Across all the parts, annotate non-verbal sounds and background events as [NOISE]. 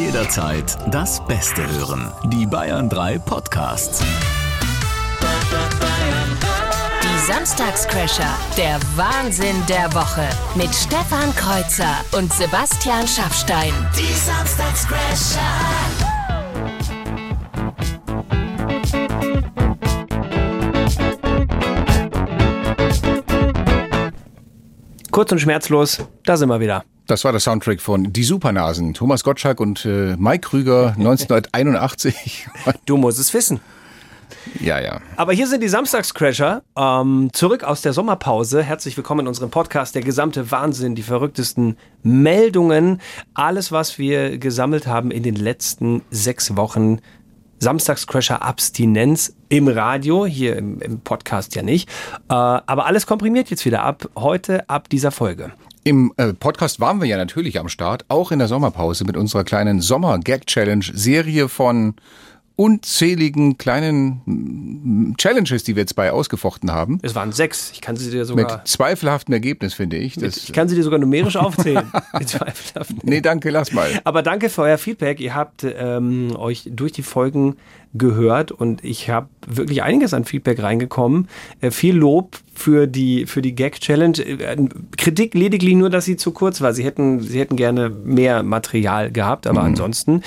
Jederzeit das Beste hören. Die Bayern 3 Podcasts. Die Samstagscrasher, der Wahnsinn der Woche. Mit Stefan Kreuzer und Sebastian Schaffstein. Die Samstagscrasher. Kurz und schmerzlos, da sind wir wieder. Das war der Soundtrack von Die Supernasen. Thomas Gottschalk und äh, Mike Krüger [LAUGHS] 1981. Du musst es wissen. ja, ja. Aber hier sind die Samstagscrasher. Ähm, zurück aus der Sommerpause. Herzlich willkommen in unserem Podcast. Der gesamte Wahnsinn, die verrücktesten Meldungen. Alles, was wir gesammelt haben in den letzten sechs Wochen. Samstagscrasher Abstinenz im Radio, hier im, im Podcast ja nicht. Äh, aber alles komprimiert jetzt wieder ab heute, ab dieser Folge. Im äh, Podcast waren wir ja natürlich am Start, auch in der Sommerpause mit unserer kleinen Sommer-Gag-Challenge-Serie von unzähligen kleinen mm, Challenges, die wir jetzt bei ausgefochten haben. Es waren sechs. Ich kann sie dir Mit sogar, zweifelhaftem Ergebnis, finde ich. Das, ich kann sie dir sogar numerisch aufzählen. [LAUGHS] Die zweifelhaften. nee, danke, lass mal. Aber danke für euer Feedback. Ihr habt ähm, euch durch die Folgen gehört und ich habe wirklich einiges an Feedback reingekommen. Äh, viel Lob für die für die Gag Challenge. Äh, Kritik lediglich nur, dass sie zu kurz war. Sie hätten sie hätten gerne mehr Material gehabt, aber ansonsten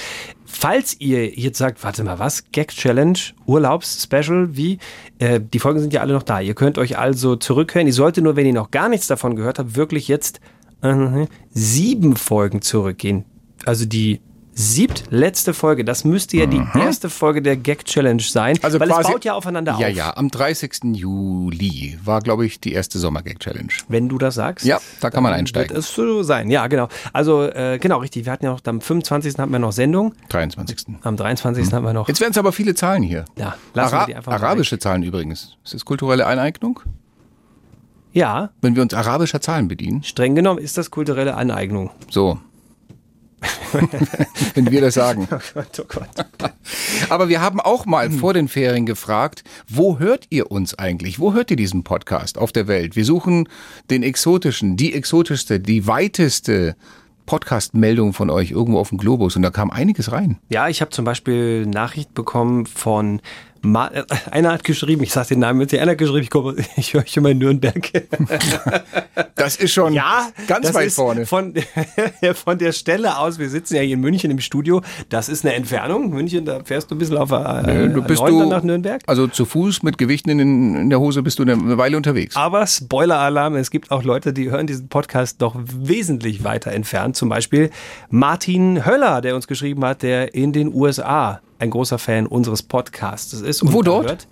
Falls ihr jetzt sagt, warte mal, was? Gag Challenge, Urlaubs-Special, wie? Äh, die Folgen sind ja alle noch da. Ihr könnt euch also zurückhören. Ihr solltet nur, wenn ihr noch gar nichts davon gehört habt, wirklich jetzt äh, sieben Folgen zurückgehen. Also die siebtletzte Folge. Das müsste ja die erste Folge der Gag Challenge sein, Also weil quasi, es baut ja aufeinander Ja, auf. ja, am 30. Juli war, glaube ich, die erste Sommer-Gag-Challenge. Wenn du das sagst. Ja, da kann man einsteigen. Wird es so sein. Ja, genau. Also, äh, genau, richtig. Wir hatten ja noch am 25. hatten wir noch Sendung. 23. Am 23. hatten wir noch. Jetzt werden es aber viele Zahlen hier. Ja, lassen wir Ara die einfach arabische Zahlen übrigens. Ist das kulturelle Aneignung? Ja, Wenn wir uns arabischer Zahlen bedienen? streng genommen ist das kulturelle Aneignung. So. [LAUGHS] Wenn wir das sagen. Gott, oh Gott. Aber wir haben auch mal vor den Ferien gefragt, wo hört ihr uns eigentlich? Wo hört ihr diesen Podcast auf der Welt? Wir suchen den exotischen, die exotischste, die weiteste Podcast-Meldung von euch irgendwo auf dem Globus. Und da kam einiges rein. Ja, ich habe zum Beispiel Nachricht bekommen von Ma einer hat geschrieben, ich sag den Namen jetzt, einer hat geschrieben, ich, komme, [LAUGHS] ich höre schon mal in Nürnberg. Das ist schon Ja, ganz das weit ist vorne. Von, [LAUGHS] von der Stelle aus, wir sitzen ja hier in München im Studio, das ist eine Entfernung. München, da fährst du ein bisschen auf äh, Du bist A9 du dann nach Nürnberg. Also zu Fuß mit Gewichten in, in der Hose bist du eine Weile unterwegs. Aber Spoiler-Alarm, es gibt auch Leute, die hören diesen Podcast doch wesentlich weiter entfernt. Zum Beispiel Martin Höller, der uns geschrieben hat, der in den USA ein großer Fan unseres Podcasts ist. Und Wo dort? Hört.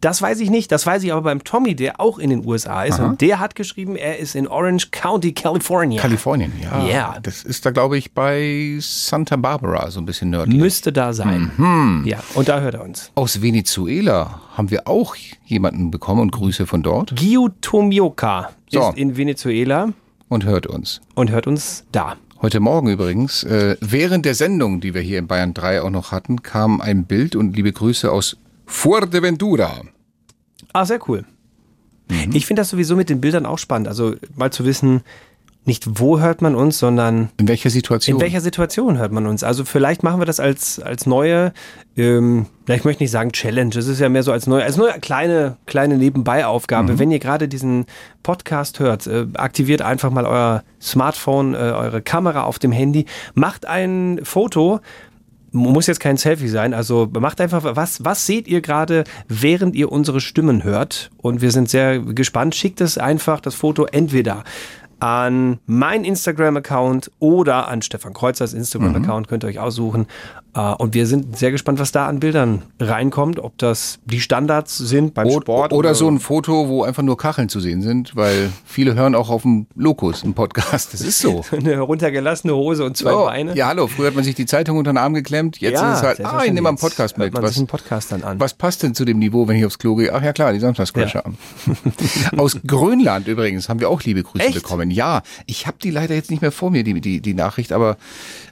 Das weiß ich nicht. Das weiß ich aber beim Tommy, der auch in den USA ist. Und der hat geschrieben, er ist in Orange County, California. Kalifornien, ja. Ja. Das ist da, glaube ich, bei Santa Barbara, so ein bisschen nördlich. Müsste da sein. Mhm. Ja, und da hört er uns. Aus Venezuela haben wir auch jemanden bekommen und Grüße von dort Gio Tomioka So. ist in Venezuela und hört uns. und hört uns da. Heute Morgen übrigens, äh, während der Sendung, die wir hier in Bayern 3 auch noch hatten, kam ein Bild und liebe Grüße aus Fuerteventura. Ah, sehr cool. Mhm. Ich finde das sowieso mit den Bildern auch spannend. Also mal zu wissen, nicht wo hört man uns, sondern In welcher Situation? in welcher Situation hört man uns. Also vielleicht machen wir das als, als neue, ähm, ich möchte nicht sagen Challenge, es ist ja mehr so als neue, als neue kleine, kleine Nebenbei-Aufgabe. Wenn ihr gerade diesen Podcast hört, äh, aktiviert einfach mal euer Smartphone, äh, eure Kamera auf dem Handy, macht ein Foto, muss jetzt kein Selfie sein, also macht einfach, was, was seht ihr gerade, während ihr unsere Stimmen hört? Und wir sind sehr gespannt. Schickt es einfach, das Foto, entweder an mein Instagram-Account oder an Stefan Kreuzers Instagram-Account, könnt ihr euch aussuchen. Äh, Und wir sind sehr gespannt, was da an Bildern reinkommt, ob das die Standards sind beim O- Sport. oder so ein Foto, wo einfach nur Kacheln zu sehen sind, weil viele hören auch auf dem Lokus im Podcast. Das ist so. [LAUGHS] eine heruntergelassene Hose und zwei Oh, Beine. ja, hallo, früher hat man sich die Zeitung unter den Arm geklemmt, jetzt Ja, ist es halt, ah, ich nehme mal einen. Podcast mit. Man Was, sich einen Podcast dann an. was passt denn zu dem Niveau, wenn ich aufs Klo gehe? Ach ja klar, die Samstagscrasher. [LAUGHS] Aus Grönland übrigens haben wir auch liebe Grüße Echt? bekommen. Grönland. Ja, ich habe die leider jetzt nicht mehr vor mir, die, die, die Nachricht, aber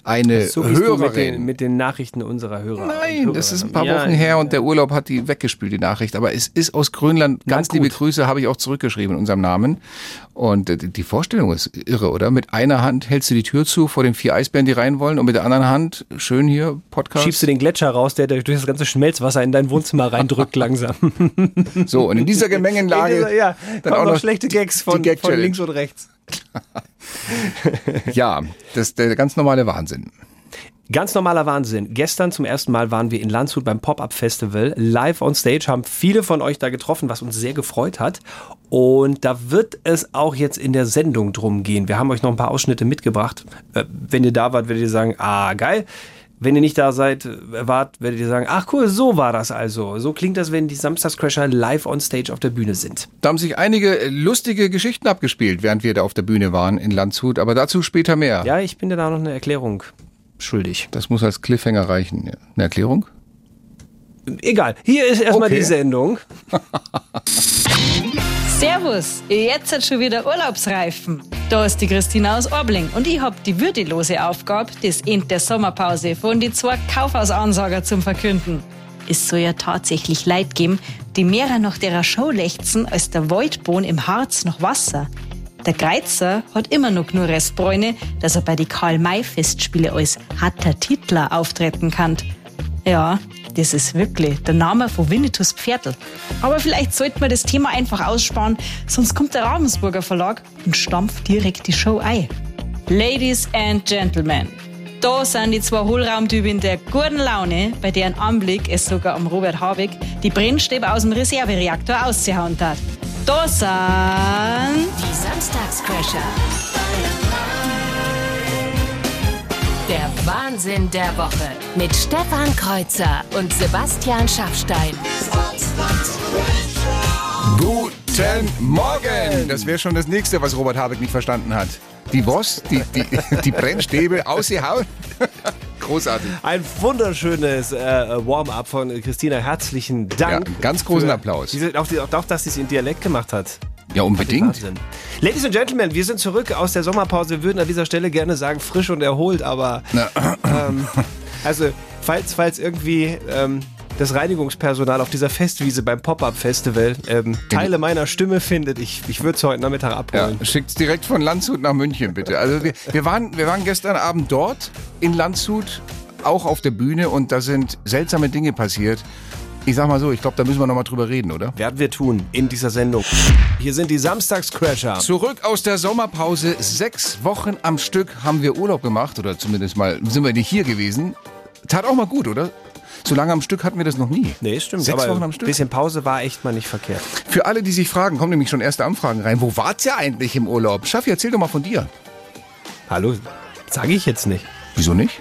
eine So du mit Hörerin. den, mit den Nachrichten unserer Hörer. Nein, das ist ein paar Ja, Wochen her und der Urlaub hat die weggespült, die Nachricht. Aber es ist aus Grönland. Ganz liebe Grüße habe ich auch zurückgeschrieben in unserem Namen. Und äh, die Vorstellung ist irre, oder? Mit einer Hand hältst du die Tür zu vor den vier Eisbären, die rein wollen, und mit der anderen Hand schön hier Podcast. Schiebst du den Gletscher raus, der durch das ganze Schmelzwasser in dein Wohnzimmer reindrückt [LAUGHS] langsam. so, und in dieser Gemengenlage ja, dann auch noch, noch schlechte Gags von, Gag von links und rechts. [LAUGHS] Ja, das ist der ganz normale Wahnsinn. Ganz normaler Wahnsinn. Gestern zum ersten Mal waren wir in Landshut beim Pop-Up Festival live on stage, haben viele von euch da getroffen, was uns sehr gefreut hat. Und da wird es auch jetzt in der Sendung drum gehen. Wir haben euch noch ein paar Ausschnitte mitgebracht. Äh, Wenn ihr da wart, werdet ihr sagen, ah, geil. Wenn ihr nicht da seid, äh, wart, werdet ihr sagen, ach cool, so war das also. So klingt das, wenn die Samstagscrasher live on stage auf der Bühne sind. Da haben sich einige äh, lustige Geschichten abgespielt, während wir da auf der Bühne waren in Landshut. Aber dazu später mehr. Ja, ich bin dir da noch eine Erklärung schuldig. Das muss als Cliffhanger reichen. Eine Erklärung? Egal, hier ist erstmal Okay. die Sendung. [LAUGHS] Servus, jetzt hat schon wieder Urlaubsreifen. Da ist die Christina aus Obling und ich hab die würdelose Aufgabe, das Ende der Sommerpause von die zwei Kaufhausansager zum Verkünden. Es soll ja tatsächlich Leid geben, die mehr nach der Show lechzen als der Waldbohn im Harz nach Wasser. Der Greizer hat immer noch nur Restbräune, dass er bei die Karl-May-Festspiele als harter Titler auftreten kann. Ja, das ist wirklich der Name von Winnetous Pferdl. Aber vielleicht sollten wir das Thema einfach aussparen, sonst kommt der Ravensburger Verlag und stampft direkt die Show ein. Ladies and Gentlemen, da sind die zwei Hohlraumtypen der guten Laune, bei deren Anblick es sogar am Robert Habeck die Brennstäbe aus dem Reservereaktor ausgehauen hat. Da sind... Die Samstagscrasher. Der Wahnsinn der Woche mit Stefan Kreuzer und Sebastian Schaffstein. Guten Morgen! Das wäre schon das nächste, was Robert Habeck nicht verstanden hat. Die Boss, die, die, die Brennstäbe ausgehauen. [LAUGHS] Großartig. Ein wunderschönes äh, Warm-up von Christina. Herzlichen Dank. Ja, ganz großen Applaus. Diese, auch, die, auch, dass sie es in Dialekt gemacht hat. Ja, unbedingt. Ladies and Gentlemen, wir sind zurück aus der Sommerpause. Wir würden an dieser Stelle gerne sagen, frisch und erholt, aber ähm, also, falls, falls irgendwie ähm, das Reinigungspersonal auf dieser Festwiese beim Pop-Up-Festival ähm, Teile meiner Stimme findet, ich, ich würde es heute Nachmittag ja, abholen. schickt's direkt von Landshut nach München, bitte. Also wir, wir, waren, wir waren gestern Abend dort in Landshut, auch auf der Bühne und da sind seltsame Dinge passiert. Ich sag mal so, ich glaube, da müssen wir nochmal drüber reden, oder? Werden wir tun in dieser Sendung. Hier sind die Samstagscrasher. Zurück aus der Sommerpause. Sechs Wochen am Stück haben wir Urlaub gemacht, oder zumindest mal sind wir nicht hier gewesen. Tat auch mal gut, oder? So lange am Stück hatten wir das noch nie. Nee, stimmt. Sechs aber Wochen am ein Stück. bisschen Pause war echt mal nicht verkehrt. Für alle, die sich fragen, kommen nämlich schon erste Anfragen rein. Wo wart's ja eigentlich im Urlaub? Schaffi, erzähl doch mal von dir. Hallo, sage ich jetzt nicht. Wieso nicht?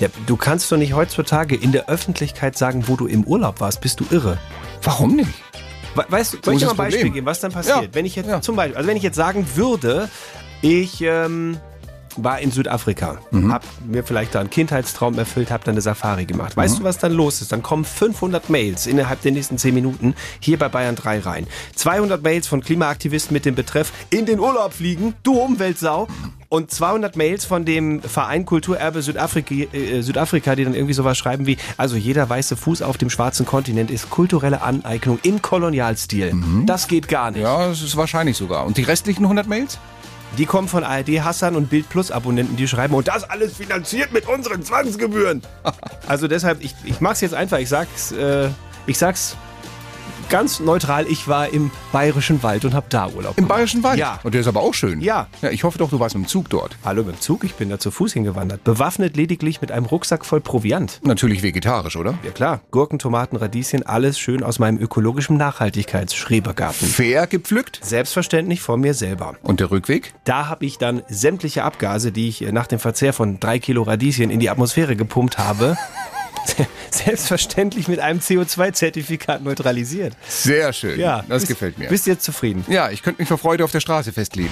Ja, du kannst doch nicht heutzutage in der Öffentlichkeit sagen, wo du im Urlaub warst. Bist du irre? Warum nicht? We- Weißt du, soll ich dir mal ein Beispiel Problem? geben, was dann passiert? Ja, Wenn ich jetzt ja. zum Beispiel, also wenn ich jetzt sagen würde, ich ähm, war in Südafrika, Mhm. hab mir vielleicht da einen Kindheitstraum erfüllt, hab dann eine Safari gemacht. Weißt Mhm. du, was dann los ist? Dann kommen 500 Mails innerhalb der nächsten 10 Minuten hier bei Bayern 3 rein. 200 Mails von Klimaaktivisten mit dem Betreff in den Urlaub fliegen, du Umweltsau. Und 200 Mails von dem Verein Kulturerbe Südafrika, äh, Südafrika, die dann irgendwie sowas schreiben wie, also jeder weiße Fuß auf dem schwarzen Kontinent ist kulturelle Aneignung im Kolonialstil. Das geht gar nicht. Mhm. Ja, das ist wahrscheinlich sogar. Und die restlichen 100 Mails? Die kommen von ARD Hassan und Bild Plus Abonnenten, die schreiben, und das alles finanziert mit unseren Zwangsgebühren. [LAUGHS] also deshalb, ich, ich mach's jetzt einfach, ich sag's, äh, ich sag's ganz neutral, ich war im Bayerischen Wald und hab da Urlaub Im gemacht. Bayerischen Wald? Ja. Und der ist aber auch schön. Ja. Ja, ich hoffe doch, du warst im Zug dort. Hallo mit dem Zug, ich bin da zu Fuß hingewandert. Bewaffnet lediglich mit einem Rucksack voll Proviant. Natürlich vegetarisch, oder? Ja klar, Gurken, Tomaten, Radieschen, alles schön aus meinem ökologischen Nachhaltigkeitsschrebergarten. Fair gepflückt. Selbstverständlich von mir selber. Und der Rückweg? Da habe ich dann sämtliche Abgase, die ich äh, nach dem Verzehr von drei Kilo Radieschen in die Atmosphäre gepumpt habe, [LAUGHS] [LAUGHS] selbstverständlich mit einem CO2-Zertifikat neutralisiert. Sehr schön. Ja, das bist- gefällt mir. Bist du jetzt zufrieden? Ja, ich könnte mich vor Freude auf der Straße festlegen.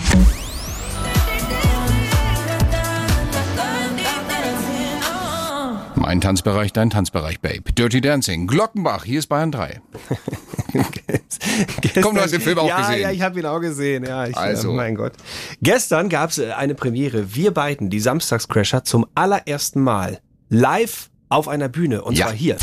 Mein Tanzbereich, dein Tanzbereich, Babe. Dirty Dancing, Glockenbach, hier ist Bayern 3. [LAUGHS] Komm, du hast den Film auch ja, gesehen. Ja, ich habe ihn auch gesehen. Ja, ich, Also. äh, mein Gott. Gestern gab es eine Premiere. Wir beiden, die Samstagscrasher, zum allerersten Mal live auf einer Bühne. Und Ja. zwar hier.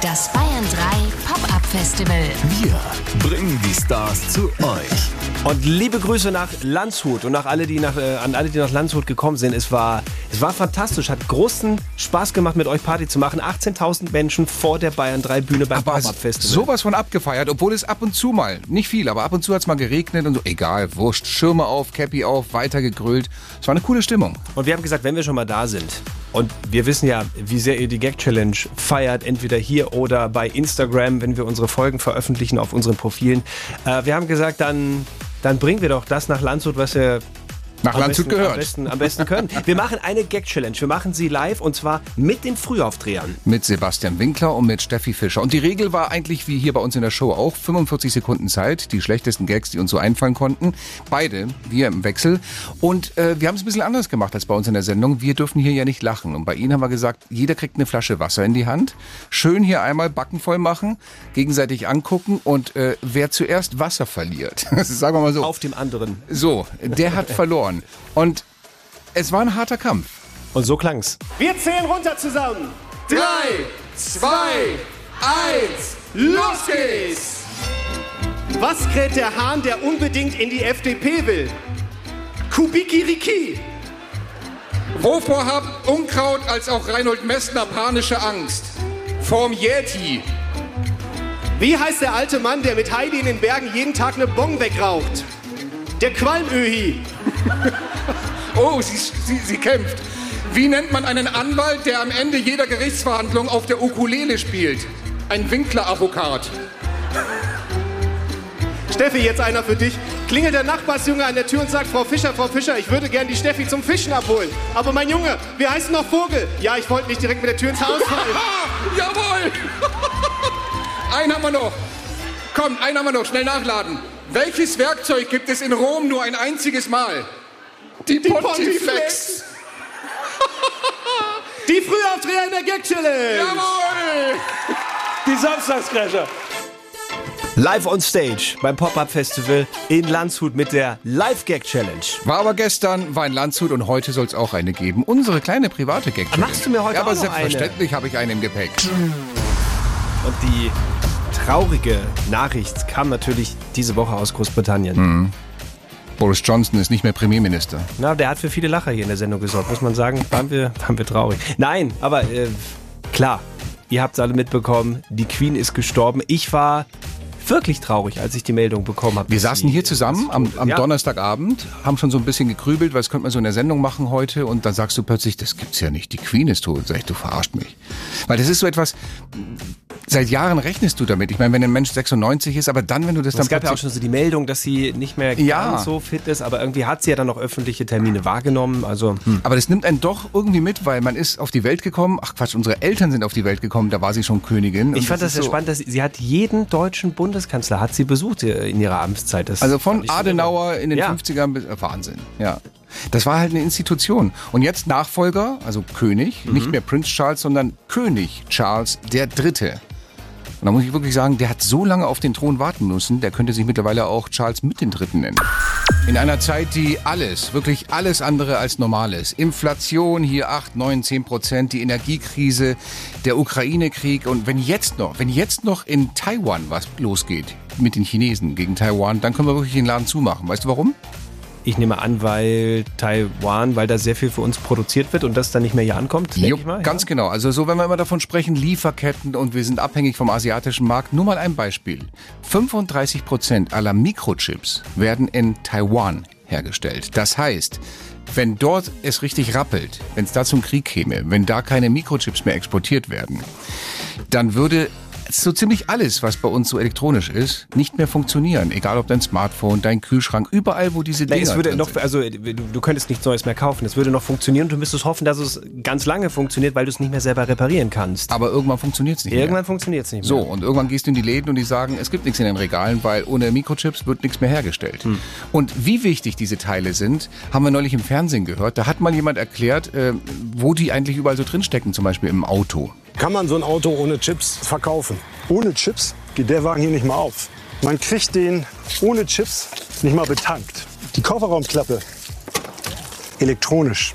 Das Bayern 3 Pop-Up Festival. Wir bringen die Stars zu euch. Und liebe Grüße nach Landshut und nach alle, die nach, äh, an alle, die nach Landshut gekommen sind. Es war, es war fantastisch, hat großen Spaß gemacht, mit euch Party zu machen. 18.000 Menschen vor der Bayern 3 Bühne beim Aber Pop-Up Festival. sowas von abgefeiert, obwohl es ab und zu mal, nicht viel, aber ab und zu hat es mal geregnet und so, egal, wurscht, Schirme auf, Cappy auf, weiter gegrölt. Es war eine coole Stimmung. Und wir haben gesagt, wenn wir schon mal da sind, und wir wissen ja, wie sehr ihr die Gag Challenge feiert, entweder hier oder bei Instagram, wenn wir unsere Folgen veröffentlichen auf unseren Profilen. Äh, wir haben gesagt, dann, dann bringen wir doch das nach Landshut, was wir Nach am Landshut besten, gehört. Am besten, am besten können. Wir machen eine Gag Challenge. Wir machen sie live und zwar mit den Frühaufdrehern. Mit Sebastian Winkler und mit Steffi Fischer. Und die Regel war eigentlich wie hier bei uns in der Show auch 45 Sekunden Zeit, die schlechtesten Gags, die uns so einfallen konnten. Beide, wir im Wechsel. Und äh, wir haben es ein bisschen anders gemacht als bei uns in der Sendung. Wir dürfen hier ja nicht lachen. Und bei Ihnen haben wir gesagt, jeder kriegt eine Flasche Wasser in die Hand. Schön hier einmal Backen voll machen, gegenseitig angucken und äh, wer zuerst Wasser verliert, [LAUGHS] sagen wir mal so. Auf dem anderen. So, der hat verloren. Und es war ein harter Kampf. Und so klang's. Wir zählen runter zusammen. Drei, zwei, eins, los geht's! Was kräht der Hahn, der unbedingt in die FDP will? Kubikiriki. Wovor hat Unkraut als auch Reinhold Messner panische Angst? Vorm Yeti. Wie heißt der alte Mann, der mit Heidi in den Bergen jeden Tag eine Bong wegraucht? Der Qualmöhi. [LAUGHS] Oh, sie, sie, sie kämpft. Wie nennt man einen Anwalt, der am Ende jeder Gerichtsverhandlung auf der Ukulele spielt? Ein Winkler-Avocat. Steffi, jetzt einer für dich. Klingelt der Nachbarsjunge an der Tür und sagt, Frau Fischer, Frau Fischer, ich würde gern die Steffi zum Fischen abholen. Aber mein Junge, wir heißen noch Vogel. Ja, ich wollte nicht direkt mit der Tür ins Haus fallen. [LAUGHS] Ah, jawohl! [LAUGHS] einen haben wir noch. Komm, einen haben wir noch. Schnell nachladen. Welches Werkzeug gibt es in Rom nur ein einziges Mal? Die, Pontifex. Die Frühaufdreher in der Gag-Challenge. Jawohl! Die Samstagscrasher. Live on Stage beim Pop-Up Festival in Landshut mit der Live Gag Challenge. War aber gestern, war in Landshut und heute soll es auch eine geben. Unsere kleine private gag Machst du mir heute ja, aber auch noch selbstverständlich habe ich eine im Gepäck. Und die traurige Nachricht kam natürlich diese Woche aus Großbritannien. Hm. Boris Johnson ist nicht mehr Premierminister. Na, der hat für viele Lacher hier in der Sendung gesorgt, muss man sagen. Waren wir, waren wir traurig. Nein, aber äh, klar, ihr habt es alle mitbekommen, die Queen ist gestorben. Ich war wirklich traurig, als ich die Meldung bekommen habe. Wir saßen hier zusammen am, am Ja. Donnerstagabend, haben schon so ein bisschen gegrübelt, was könnte man so in der Sendung machen heute und dann sagst du plötzlich, das gibt's ja nicht, die Queen ist tot. Sag ich, du verarscht mich. Weil das ist so etwas, seit Jahren rechnest du damit. Ich meine, wenn ein Mensch 96 ist, aber dann, wenn du das dann Es gab ja auch schon so die Meldung, dass sie nicht mehr Ja. ganz so fit ist, aber irgendwie hat sie ja dann noch öffentliche Termine wahrgenommen. Also hm. Aber das nimmt einen doch irgendwie mit, weil man ist auf die Welt gekommen. Ach Quatsch, unsere Eltern sind auf die Welt gekommen, da war sie schon Königin. ich fand das sehr so- spannend, dass sie, sie hat jeden deutschen Bundeskanzler hat sie besucht äh, in ihrer Amtszeit. Das Also von so Adenauer irre. in den ja. 50ern bis, äh, Wahnsinn, ja. Das war halt eine Institution. Und jetzt Nachfolger, also König, Mhm. nicht mehr Prinz Charles, sondern König Charles der Dritte. Und da muss ich wirklich sagen, der hat so lange auf den Thron warten müssen, der könnte sich mittlerweile auch Charles mit den Dritten nennen. In einer Zeit, die alles, wirklich alles andere als normal ist. Inflation hier 8, 9, 10 Prozent, die Energiekrise, der Ukraine-Krieg und wenn jetzt noch, wenn jetzt noch in Taiwan was losgeht mit den Chinesen gegen Taiwan, dann können wir wirklich den Laden zumachen. Weißt du warum? Ich nehme an, weil Taiwan, weil da sehr viel für uns produziert wird und das dann nicht mehr hier ankommt, denke ich mal. ganz genau. Also so, wenn wir immer davon sprechen, Lieferketten und wir sind abhängig vom asiatischen Markt. Nur mal ein Beispiel. 35 Prozent aller Mikrochips werden in Taiwan hergestellt. Das heißt, wenn dort es richtig rappelt, wenn es da zum Krieg käme, wenn da keine Mikrochips mehr exportiert werden, dann würde so ziemlich alles, was bei uns so elektronisch ist, nicht mehr funktionieren. Egal ob dein Smartphone, dein Kühlschrank, überall, wo diese Nee, Dinger es würde noch, sind. also du, du könntest nichts Neues mehr kaufen. Es würde noch funktionieren und du müsstest hoffen, dass es ganz lange funktioniert, weil du es nicht mehr selber reparieren kannst. Aber irgendwann funktioniert es nicht mehr. Irgendwann funktioniert es nicht mehr. So, und irgendwann gehst du in die Läden und die sagen, es gibt nichts in den Regalen, weil ohne Mikrochips wird nichts mehr hergestellt. Hm. Und wie wichtig diese Teile sind, haben wir neulich im Fernsehen gehört. Da hat mal jemand erklärt, äh, wo die eigentlich überall so drinstecken, zum Beispiel im Auto. Kann man so ein Auto ohne Chips verkaufen. Ohne Chips geht der Wagen hier nicht mal auf. Man kriegt den ohne Chips nicht mal betankt. Die Kofferraumklappe elektronisch.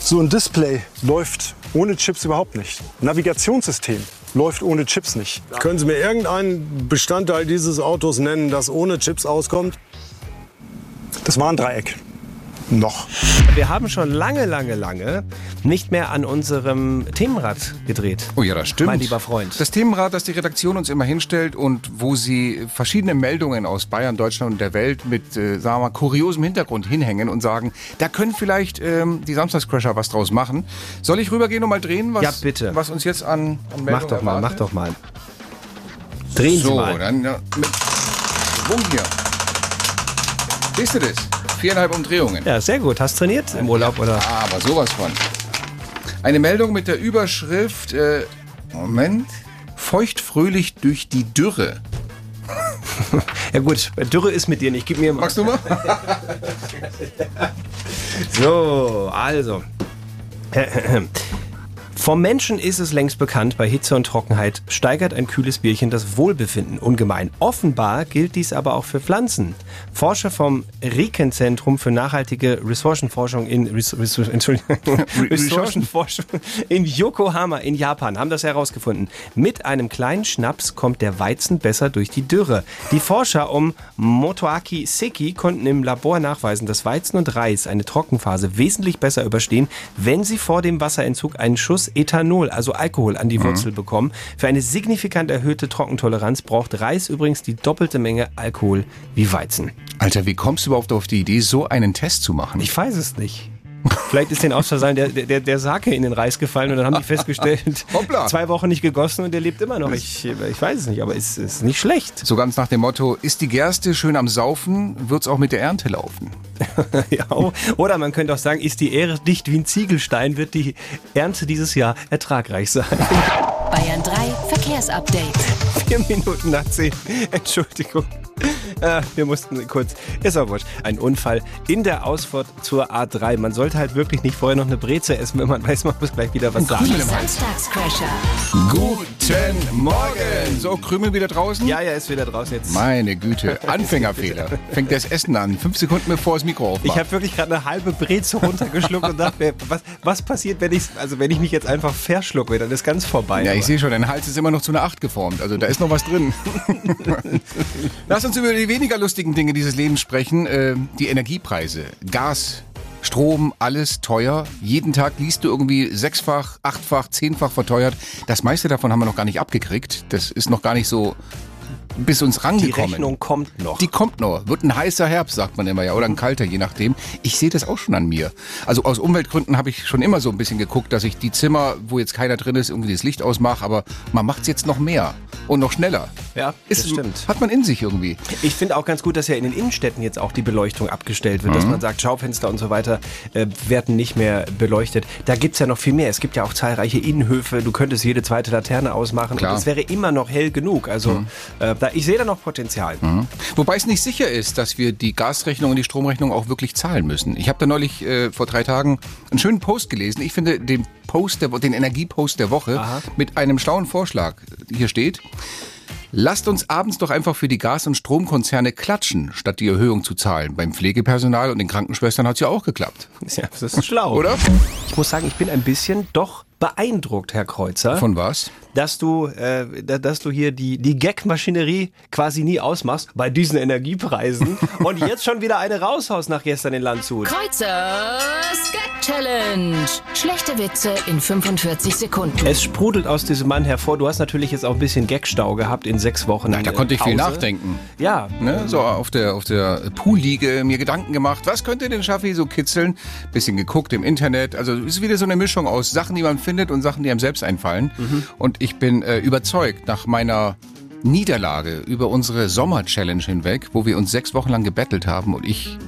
So ein Display läuft ohne Chips überhaupt nicht. Navigationssystem läuft ohne Chips nicht. Können Sie mir irgendeinen Bestandteil dieses Autos nennen, das ohne Chips auskommt? Das war ein Dreieck. Noch. Wir haben schon lange, lange, lange nicht mehr an unserem Themenrad gedreht. Oh ja, das stimmt. Mein lieber Freund. Das Themenrad, das die Redaktion uns immer hinstellt und wo sie verschiedene Meldungen aus Bayern, Deutschland und der Welt mit, äh, sagen wir mal, kuriosem Hintergrund hinhängen und sagen, da können vielleicht ähm, die Samstagscrasher was draus machen. Soll ich rübergehen und mal drehen, was, Ja, bitte. was uns jetzt an, an Meldungen Mach doch mal, mach doch mal. Drehen So, Sie mal. dann ja, mit Schwung hier. Siehst du das? Viereinhalb Umdrehungen. Ja, sehr gut. Hast trainiert im Urlaub oder? Ah, aber sowas von. Eine Meldung mit der Überschrift, äh, Moment, feuchtfröhlich durch die Dürre. [LAUGHS] Ja gut, Dürre ist mit dir nicht. Gib mir mal. Magst du mal? [LAUGHS] So, also. [CLEARS THROAT] Vom Menschen ist es längst bekannt, bei Hitze und Trockenheit steigert ein kühles Bierchen das Wohlbefinden ungemein. Offenbar gilt dies aber auch für Pflanzen. Forscher vom Riken-Zentrum für nachhaltige Ressourcenforschung in, Res, Res, Entschuldigung, [LAUGHS] [LAUGHS] Ressourcenforschung [LAUGHS] in Yokohama in Japan haben das herausgefunden. Mit einem kleinen Schnaps kommt der Weizen besser durch die Dürre. Die Forscher um Motoaki Seki konnten im Labor nachweisen, dass Weizen und Reis eine Trockenphase wesentlich besser überstehen, wenn sie vor dem Wasserentzug einen Schuss Ethanol, also Alkohol, an die Wurzel bekommen. Für eine signifikant erhöhte Trockentoleranz braucht Reis übrigens die doppelte Menge Alkohol wie Weizen. Alter, wie kommst du überhaupt auf die Idee, so einen Test zu machen? Ich weiß es nicht. Vielleicht ist den aus Versehen der, der, der Sake in den Reis gefallen und dann haben die festgestellt, [LAUGHS] Hoppla. zwei Wochen nicht gegossen und der lebt immer noch. Ich, ich weiß es nicht, aber es ist nicht schlecht. so ganz nach dem Motto, ist die Gerste schön am Saufen, wird's auch mit der Ernte laufen. [LAUGHS] Ja, oder man könnte auch sagen, ist die Ehre dicht wie ein Ziegelstein, wird die Ernte dieses Jahr ertragreich sein. [LAUGHS] Bayern 3 Verkehrsupdate. Vier Minuten nach zehn. Entschuldigung. Äh, wir mussten kurz, ist auch wurscht, ein Unfall in der Ausfahrt zur A3. Man sollte halt wirklich nicht vorher noch eine Breze essen, wenn man weiß, man muss gleich wieder was sagen. Die Samstagscrasher. Guten Morgen! So, Krümel wieder draußen? Ja, ja, ist wieder draußen jetzt. Meine Güte, [LAUGHS] Anfängerfehler. Fängt das Essen an, fünf Sekunden bevor das Mikro aufmacht. Ich habe wirklich gerade eine halbe Breze runtergeschluckt und dachte, mir, was, was passiert, wenn ich, also wenn ich mich jetzt einfach verschlucke, dann ist ganz vorbei. Ja, ich Aber- sehe schon, dein Hals ist immer noch zu einer Acht geformt. Also da ist noch was drin. [LAUGHS] Lass uns über die weniger lustigen Dinge dieses Lebens sprechen. Äh, die Energiepreise. Gas, Strom, alles teuer. Jeden Tag liest du irgendwie sechsfach, achtfach, zehnfach verteuert. Das meiste davon haben wir noch gar nicht abgekriegt. Das ist noch gar nicht so bis uns die rangekommen. Rechnung kommt noch. Die kommt noch. Wird ein heißer Herbst, sagt man immer ja, oder ein kalter, je nachdem. Ich sehe das auch schon an mir. Also aus Umweltgründen habe ich schon immer so ein bisschen geguckt, dass ich die Zimmer, wo jetzt keiner drin ist, irgendwie das Licht ausmache, aber man macht es jetzt noch mehr und noch schneller. Ja, das stimmt. Hat man in sich irgendwie. Ich finde auch ganz gut, dass ja in den Innenstädten jetzt auch die Beleuchtung abgestellt wird, Mhm. dass man sagt, Schaufenster und so weiter äh, werden nicht mehr beleuchtet. Da gibt's ja noch viel mehr. Es gibt ja auch zahlreiche Innenhöfe, du könntest jede zweite Laterne ausmachen Klar. Mhm. und es wäre immer noch hell genug. Also äh, da, ich sehe da noch Potenzial. Wobei es nicht sicher ist, dass wir die Gasrechnung und die Stromrechnung auch wirklich zahlen müssen. Ich habe da neulich äh, vor drei Tagen einen schönen Post gelesen. Ich finde den Post, der, den Energiepost der Woche mit einem schlauen Vorschlag. Hier steht, Lasst uns abends doch einfach für die Gas- und Stromkonzerne klatschen, statt die Erhöhung zu zahlen. Beim Pflegepersonal und den Krankenschwestern hat's ja auch geklappt. Ja, das ist schlau. Oder? Ich muss sagen, ich bin ein bisschen doch beeindruckt, Herr Kreuzer. Von was? dass du, äh, da- dass du hier die, die Gag-Maschinerie quasi nie ausmachst bei diesen Energiepreisen [LAUGHS] und jetzt schon wieder eine raushaust nach gestern in Landshut. Kreuzers Gag Challenge. Schlechte Witze in 45 Sekunden. Es sprudelt aus diesem Mann hervor. Du hast natürlich jetzt auch ein bisschen Gagstau gehabt in sechs Wochen. Da äh, konnte ich viel Pause. nachdenken. Ja, Ne, so auf der, auf der Poolliege mir Gedanken gemacht, was könnte den Schaffi so kitzeln? Bisschen geguckt im Internet. Also es ist wieder so eine Mischung aus Sachen, die man findet und Sachen, die einem selbst einfallen. Und ich bin äh, überzeugt, nach meiner Niederlage über unsere Sommer-Challenge hinweg, wo wir uns sechs Wochen lang gebettelt haben und ich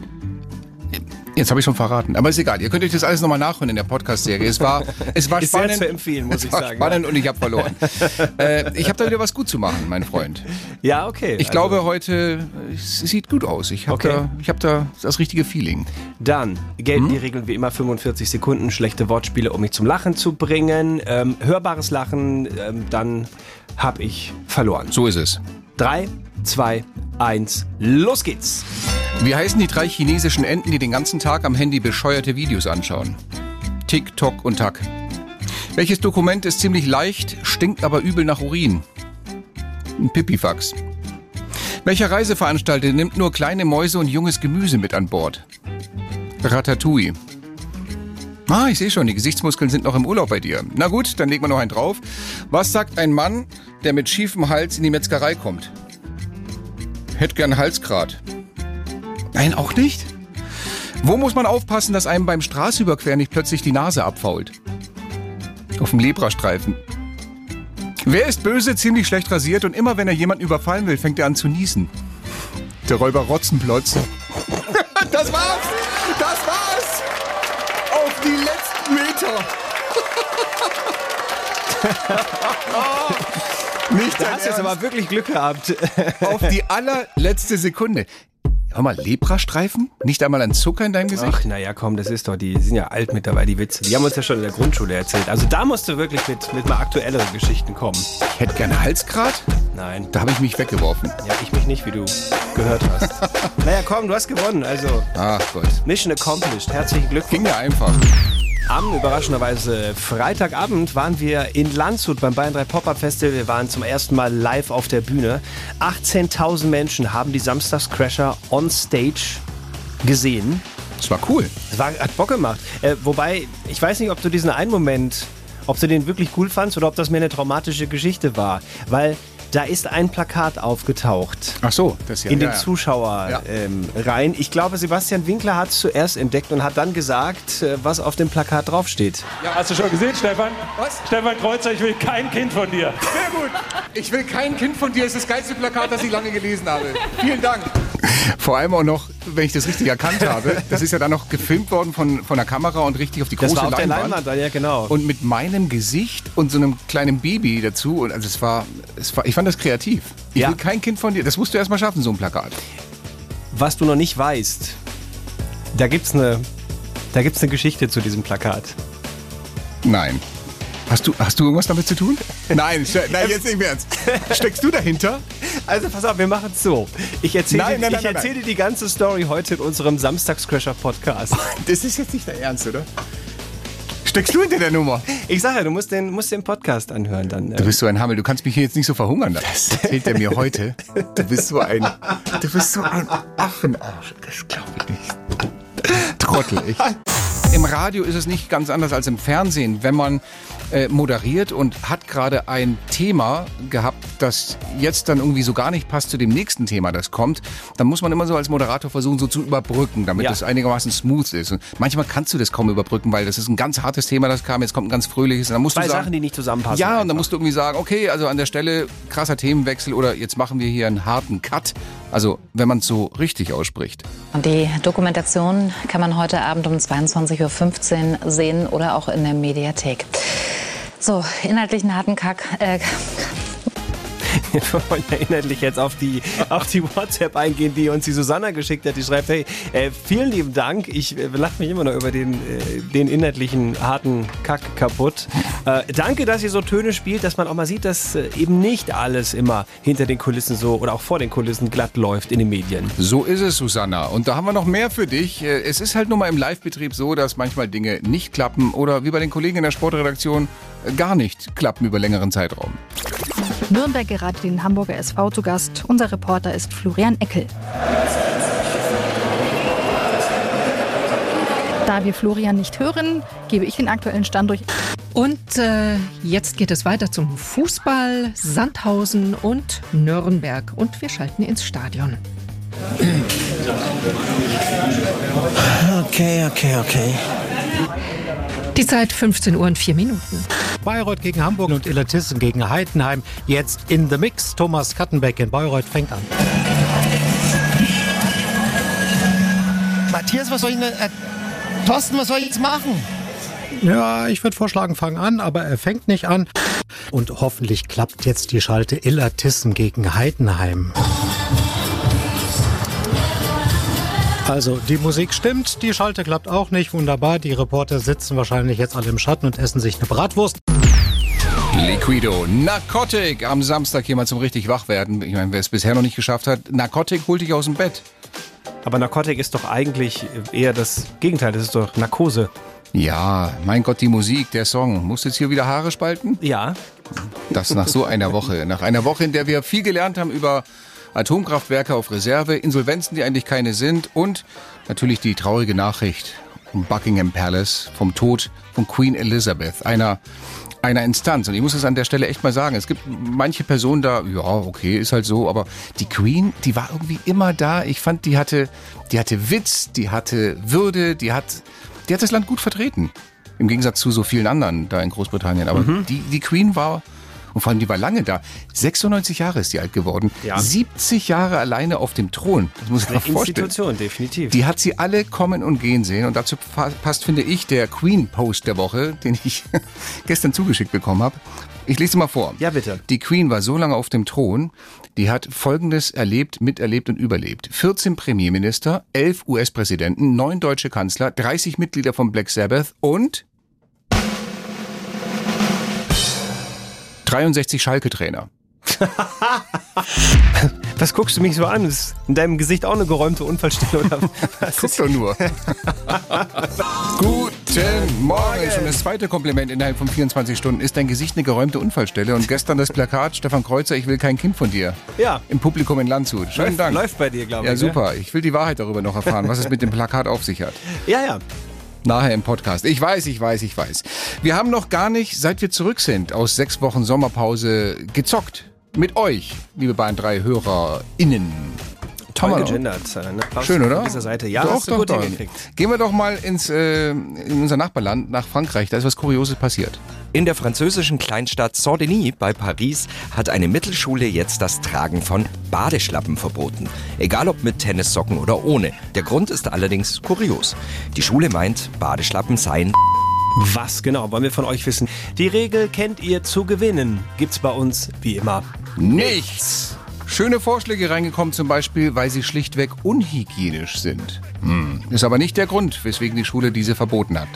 Jetzt habe ich schon verraten. Aber ist egal. Ihr könnt euch das alles nochmal nachhören in der Podcast-Serie. Es war, es war Ist sehr spannend. zu empfehlen, muss ich sagen, spannend und ich habe verloren. [LAUGHS] äh, ich habe da wieder was gut zu machen, mein Freund. Ja, okay. Ich also, glaube, heute es sieht gut aus. Ich habe Okay. da, ich hab da das richtige Feeling. Dann gelten Hm? die Regeln wie immer 45 Sekunden, schlechte Wortspiele, um mich zum Lachen zu bringen. Ähm, hörbares Lachen, ähm, dann habe ich verloren. So ist es. 3, 2, 1, los geht's. Wie heißen die drei chinesischen Enten, die den ganzen Tag am Handy bescheuerte Videos anschauen? Tick, Tock und Tack. Welches Dokument ist ziemlich leicht, stinkt aber übel nach Urin? Ein Pipifax. Welcher Reiseveranstalter nimmt nur kleine Mäuse und junges Gemüse mit an Bord? Ratatouille. Ah, ich sehe schon, die Gesichtsmuskeln sind noch im Urlaub bei dir. Na gut, dann legen wir noch einen drauf. Was sagt ein Mann, der mit schiefem Hals in die Metzgerei kommt? Hätt gern Halsgrat. Nein, auch nicht? Wo muss man aufpassen, dass einem beim Straßüberqueren nicht plötzlich die Nase abfault? Auf dem Lebrastreifen. Wer ist böse, ziemlich schlecht rasiert und immer wenn er jemanden überfallen will, fängt er an zu niesen? Der Räuber Rotzenplotz. [LAUGHS] das war's! Das war's! Auf die letzten Meter! [LAUGHS] [LAUGHS] Nicht Da hast du jetzt aber wirklich Glück gehabt. [LAUGHS] auf die allerletzte Sekunde. Hör mal, Leprastreifen? Nicht einmal ein Zucker in deinem Gesicht? Ach, naja, komm, das ist doch, die sind ja alt mittlerweile, die Witze. Die haben uns ja schon in der Grundschule erzählt. Also da musst du wirklich mit, mit mal aktuelleren Geschichten kommen. Ich hätte gerne Halsgrat. Nein, Da habe ich mich weggeworfen. ja, ich mich nicht, wie du gehört hast. [LAUGHS] naja, komm, du hast gewonnen. Also, Ach Gott. Mission accomplished. Herzlichen Glückwunsch. Ging ja einfach. Am überraschenderweise Freitagabend waren wir in Landshut beim Bayern 3 Pop-Up Festival. Wir waren zum ersten Mal live auf der Bühne. 18.000 Menschen haben die Samstagscrasher on Stage gesehen. Das war cool. Es war, hat Bock gemacht. Äh, wobei, ich weiß nicht, ob du diesen einen Moment, ob du den wirklich cool fandst oder ob das mehr eine traumatische Geschichte war. Weil da ist ein Plakat aufgetaucht. Ach so, das ja. in ja, den ja. Zuschauer Ja. ähm, rein. Ich glaube, Sebastian Winkler hat es zuerst entdeckt und hat dann gesagt, äh, was auf dem Plakat draufsteht. Hast du schon gesehen, Stefan? Was? Stefan Kreuzer, ich will kein Kind von dir. Sehr gut. Ich will kein Kind von dir. Das ist das geilste Plakat, das ich lange gelesen habe. Vielen Dank. Vor allem auch noch, wenn ich das richtig erkannt [LAUGHS] habe. Das ist ja dann noch gefilmt worden von, von der Kamera und richtig auf die Das große war auf der Leinwand. Leinwand, ja genau. Und mit meinem Gesicht und so einem kleinen Baby dazu. Und also es war, es war, ich fand das kreativ. Ich Ja. will kein Kind von dir. Das musst du erst mal schaffen, so ein Plakat. was du noch nicht weißt, da gibt's eine, da gibt's eine Geschichte zu diesem Plakat. Nein. Hast du, hast du irgendwas damit zu tun? Nein, nein, jetzt nicht Ernst. Steckst du dahinter? Also pass auf, wir machen es so. Ich erzähle Nein, nein, ich nein, nein, erzähle die ganze Story heute in unserem Samstagscrasher Podcast. [LAUGHS] Das ist jetzt nicht dein Ernst, oder? Steckst du hinter der Nummer? Ich sage ja, du musst den, musst den Podcast anhören dann. Du bist so ein Hammel, du kannst mich hier jetzt nicht so verhungern lassen. Das erzählt er mir heute. Du bist so ein, du bist so ein Affenarsch. Das glaube ich nicht. Trottel, ich. Im Radio ist es nicht ganz anders als im Fernsehen. Wenn man äh, moderiert und hat gerade ein Thema gehabt, das jetzt dann irgendwie so gar nicht passt zu dem nächsten Thema, das kommt, dann muss man immer so als Moderator versuchen, so zu überbrücken, damit Ja. es einigermaßen smooth ist. Und manchmal kannst du das kaum überbrücken, weil das ist ein ganz hartes Thema, das kam, jetzt kommt ein ganz fröhliches. Und dann musst Zwei du sagen, Sachen, die nicht zusammenpassen. ja, und einfach. dann musst du irgendwie sagen, okay, also an der Stelle krasser Themenwechsel oder jetzt machen wir hier einen harten Cut. Also, wenn man es so richtig ausspricht. Die Dokumentation kann man heute Abend um 22.15 Uhr sehen oder auch in der Mediathek. So, inhaltlichen harten Kack. Äh, Wir [LAUGHS] wollen ja inhaltlich jetzt auf die, auf die WhatsApp eingehen, die uns die Susanna geschickt hat. Die schreibt, hey, äh, vielen lieben Dank. Ich äh, lache mich immer noch über den, äh, den inhaltlichen harten Kack kaputt. Äh, danke, dass ihr so Töne spielt, dass man auch mal sieht, dass eben nicht alles immer hinter den Kulissen so oder auch vor den Kulissen glatt läuft in den Medien. So ist es, Susanna. Und da haben wir noch mehr für dich. Es ist halt nur mal im Live-Betrieb so, dass manchmal Dinge nicht klappen oder wie bei den Kollegen in der Sportredaktion gar nicht klappen über längeren Zeitraum. Nürnberg gerade den Hamburger SV zu Gast. Unser Reporter ist Florian Eckel. Da wir Florian nicht hören, gebe ich den aktuellen Stand durch. Und äh, jetzt geht es weiter zum Fußball, Sandhausen und Nürnberg. Und wir schalten ins Stadion. Okay, okay, okay. Die Zeit 15 Uhr und 4 Minuten. Bayreuth gegen Hamburg und Illertissen gegen Heidenheim. Jetzt in the Mix. Thomas Kattenbeck in Bayreuth fängt an. Matthias, was soll ich denn, äh, Thorsten, was soll ich jetzt machen? Ja, ich würde vorschlagen, fang an, aber er fängt nicht an. Und hoffentlich klappt jetzt die Schalte Illertissen gegen Heidenheim. Also, die Musik stimmt, die Schalte klappt auch nicht. Wunderbar, die Reporter sitzen wahrscheinlich jetzt alle im Schatten und essen sich eine Bratwurst. Liquido, Narcotic. Am Samstag jemand zum richtig wach werden. Ich meine, wer es bisher noch nicht geschafft hat, Narcotic holt dich aus dem Bett. Aber Narkotik ist doch eigentlich eher das Gegenteil. Das ist doch Narkose. Ja, mein Gott, die Musik, der Song. Musst du jetzt hier wieder Haare spalten? Ja. Das nach so einer Woche. Nach einer Woche, in der wir viel gelernt haben über Atomkraftwerke auf Reserve, Insolvenzen, die eigentlich keine sind und natürlich die traurige Nachricht vom Buckingham Palace, vom Tod von Queen Elizabeth, einer einer Instanz. Und ich muss es an der Stelle echt mal sagen. Es gibt manche Personen da, ja, okay, ist halt so, aber die Queen, die war irgendwie immer da. Ich fand, die hatte, die hatte Witz, die hatte Würde, die hat, die hat das Land gut vertreten. Im Gegensatz zu so vielen anderen da in Großbritannien. Aber Mhm. die, die Queen war, und vor allem die war lange da. 96 Jahre ist die alt geworden. Ja. 70 Jahre alleine auf dem Thron. Das muss ich mir vorstellen. Institution, definitiv. Die hat sie alle kommen und gehen sehen. Und dazu passt, finde ich, der Queen-Post der Woche, [LAUGHS] den ich gestern zugeschickt bekommen habe. Ich lese mal vor. Ja, bitte. Die Queen war so lange auf dem Thron, die hat Folgendes erlebt, miterlebt und überlebt. 14 Premierminister, 11 US-Präsidenten, 9 deutsche Kanzler, 30 Mitglieder von Black Sabbath und 63 Schalke-Trainer. [LAUGHS] Was guckst du mich so an? Ist in deinem Gesicht auch eine geräumte Unfallstelle oder [LAUGHS] was? Guck doch nur. [LAUGHS] Guten Morgen. Schon das zweite Kompliment innerhalb von 24 Stunden. Ist dein Gesicht eine geräumte Unfallstelle? Und gestern das Plakat, Stefan Kreuzer, ich will kein Kind von dir. Ja. Im Publikum in Landshut. Schönen Läuft- Dank. läuft bei dir, glaube Ja, ich, ne? super. Ich will die Wahrheit darüber noch erfahren, was es mit dem Plakat auf sich hat. Ja, ja. Nachher im Podcast. Ich weiß, ich weiß, ich weiß. Wir haben noch gar nicht, seit wir zurück sind, aus sechs Wochen Sommerpause gezockt. Mit euch, liebe Bayern 3 HörerInnen. Toll gegendert. Ne? Applaus Schön, oder? dieser Seite. Ja, doch, hast du doch, gut doch. hingekriegt. Gehen wir doch mal ins, äh, in unser Nachbarland, nach Frankreich. Da ist was Kurioses passiert. In der französischen Kleinstadt Saint-Denis bei Paris hat eine Mittelschule jetzt das Tragen von Badeschlappen verboten. Egal ob mit Tennissocken oder ohne. Der Grund ist allerdings kurios. Die Schule meint, Badeschlappen seien Was genau wollen wir von euch wissen? Die Regel kennt ihr zu gewinnen. Gibt's bei uns wie immer. Nichts. Schöne Vorschläge reingekommen, zum Beispiel, weil sie schlichtweg unhygienisch sind. Hm. Ist aber nicht der Grund, weswegen die Schule diese verboten hat.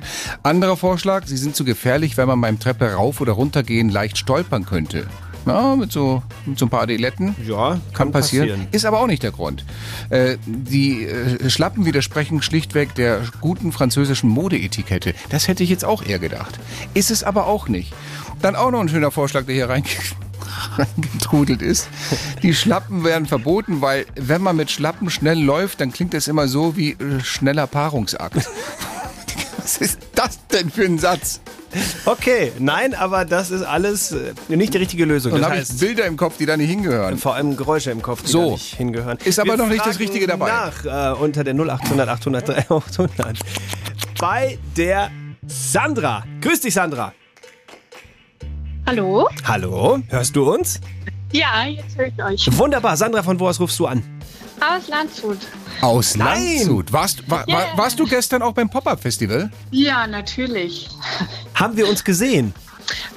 Anderer Vorschlag, sie sind zu gefährlich, weil man beim Treppe rauf- oder runtergehen leicht stolpern könnte. Ja, mit so, mit so ein paar Adiletten. Ja, Kann, kann passieren. passieren. Ist aber auch nicht der Grund. Äh, die äh, Schlappen widersprechen schlichtweg der guten französischen Modeetikette. Das hätte ich jetzt auch eher gedacht. Ist es aber auch nicht. Dann auch noch ein schöner Vorschlag, der hier reinge [LAUGHS] reingetrudelt ist. Die Schlappen werden verboten, weil wenn man mit Schlappen schnell läuft, dann klingt das immer so wie äh, schneller Paarungsakt. [LAUGHS] Was ist das denn für ein Satz? Okay, nein, aber das ist alles äh, nicht die richtige Lösung. Und dann habe ich Bilder im Kopf, die da nicht hingehören. vor allem Geräusche im Kopf, die So. da nicht hingehören. Ist aber Wir noch nicht das Richtige dabei. Nach äh, unter der 0800 803 800 bei der Sandra. Grüß dich, Sandra. Hallo? Hallo, hörst du uns? Ja, jetzt höre ich euch. Wunderbar. Sandra, von wo aus rufst du an? Aus Landshut. Aus Nein! Landshut. Warst, war, war, Yeah. warst du gestern auch beim Pop-Up-Festival? Ja, natürlich. Haben wir uns gesehen?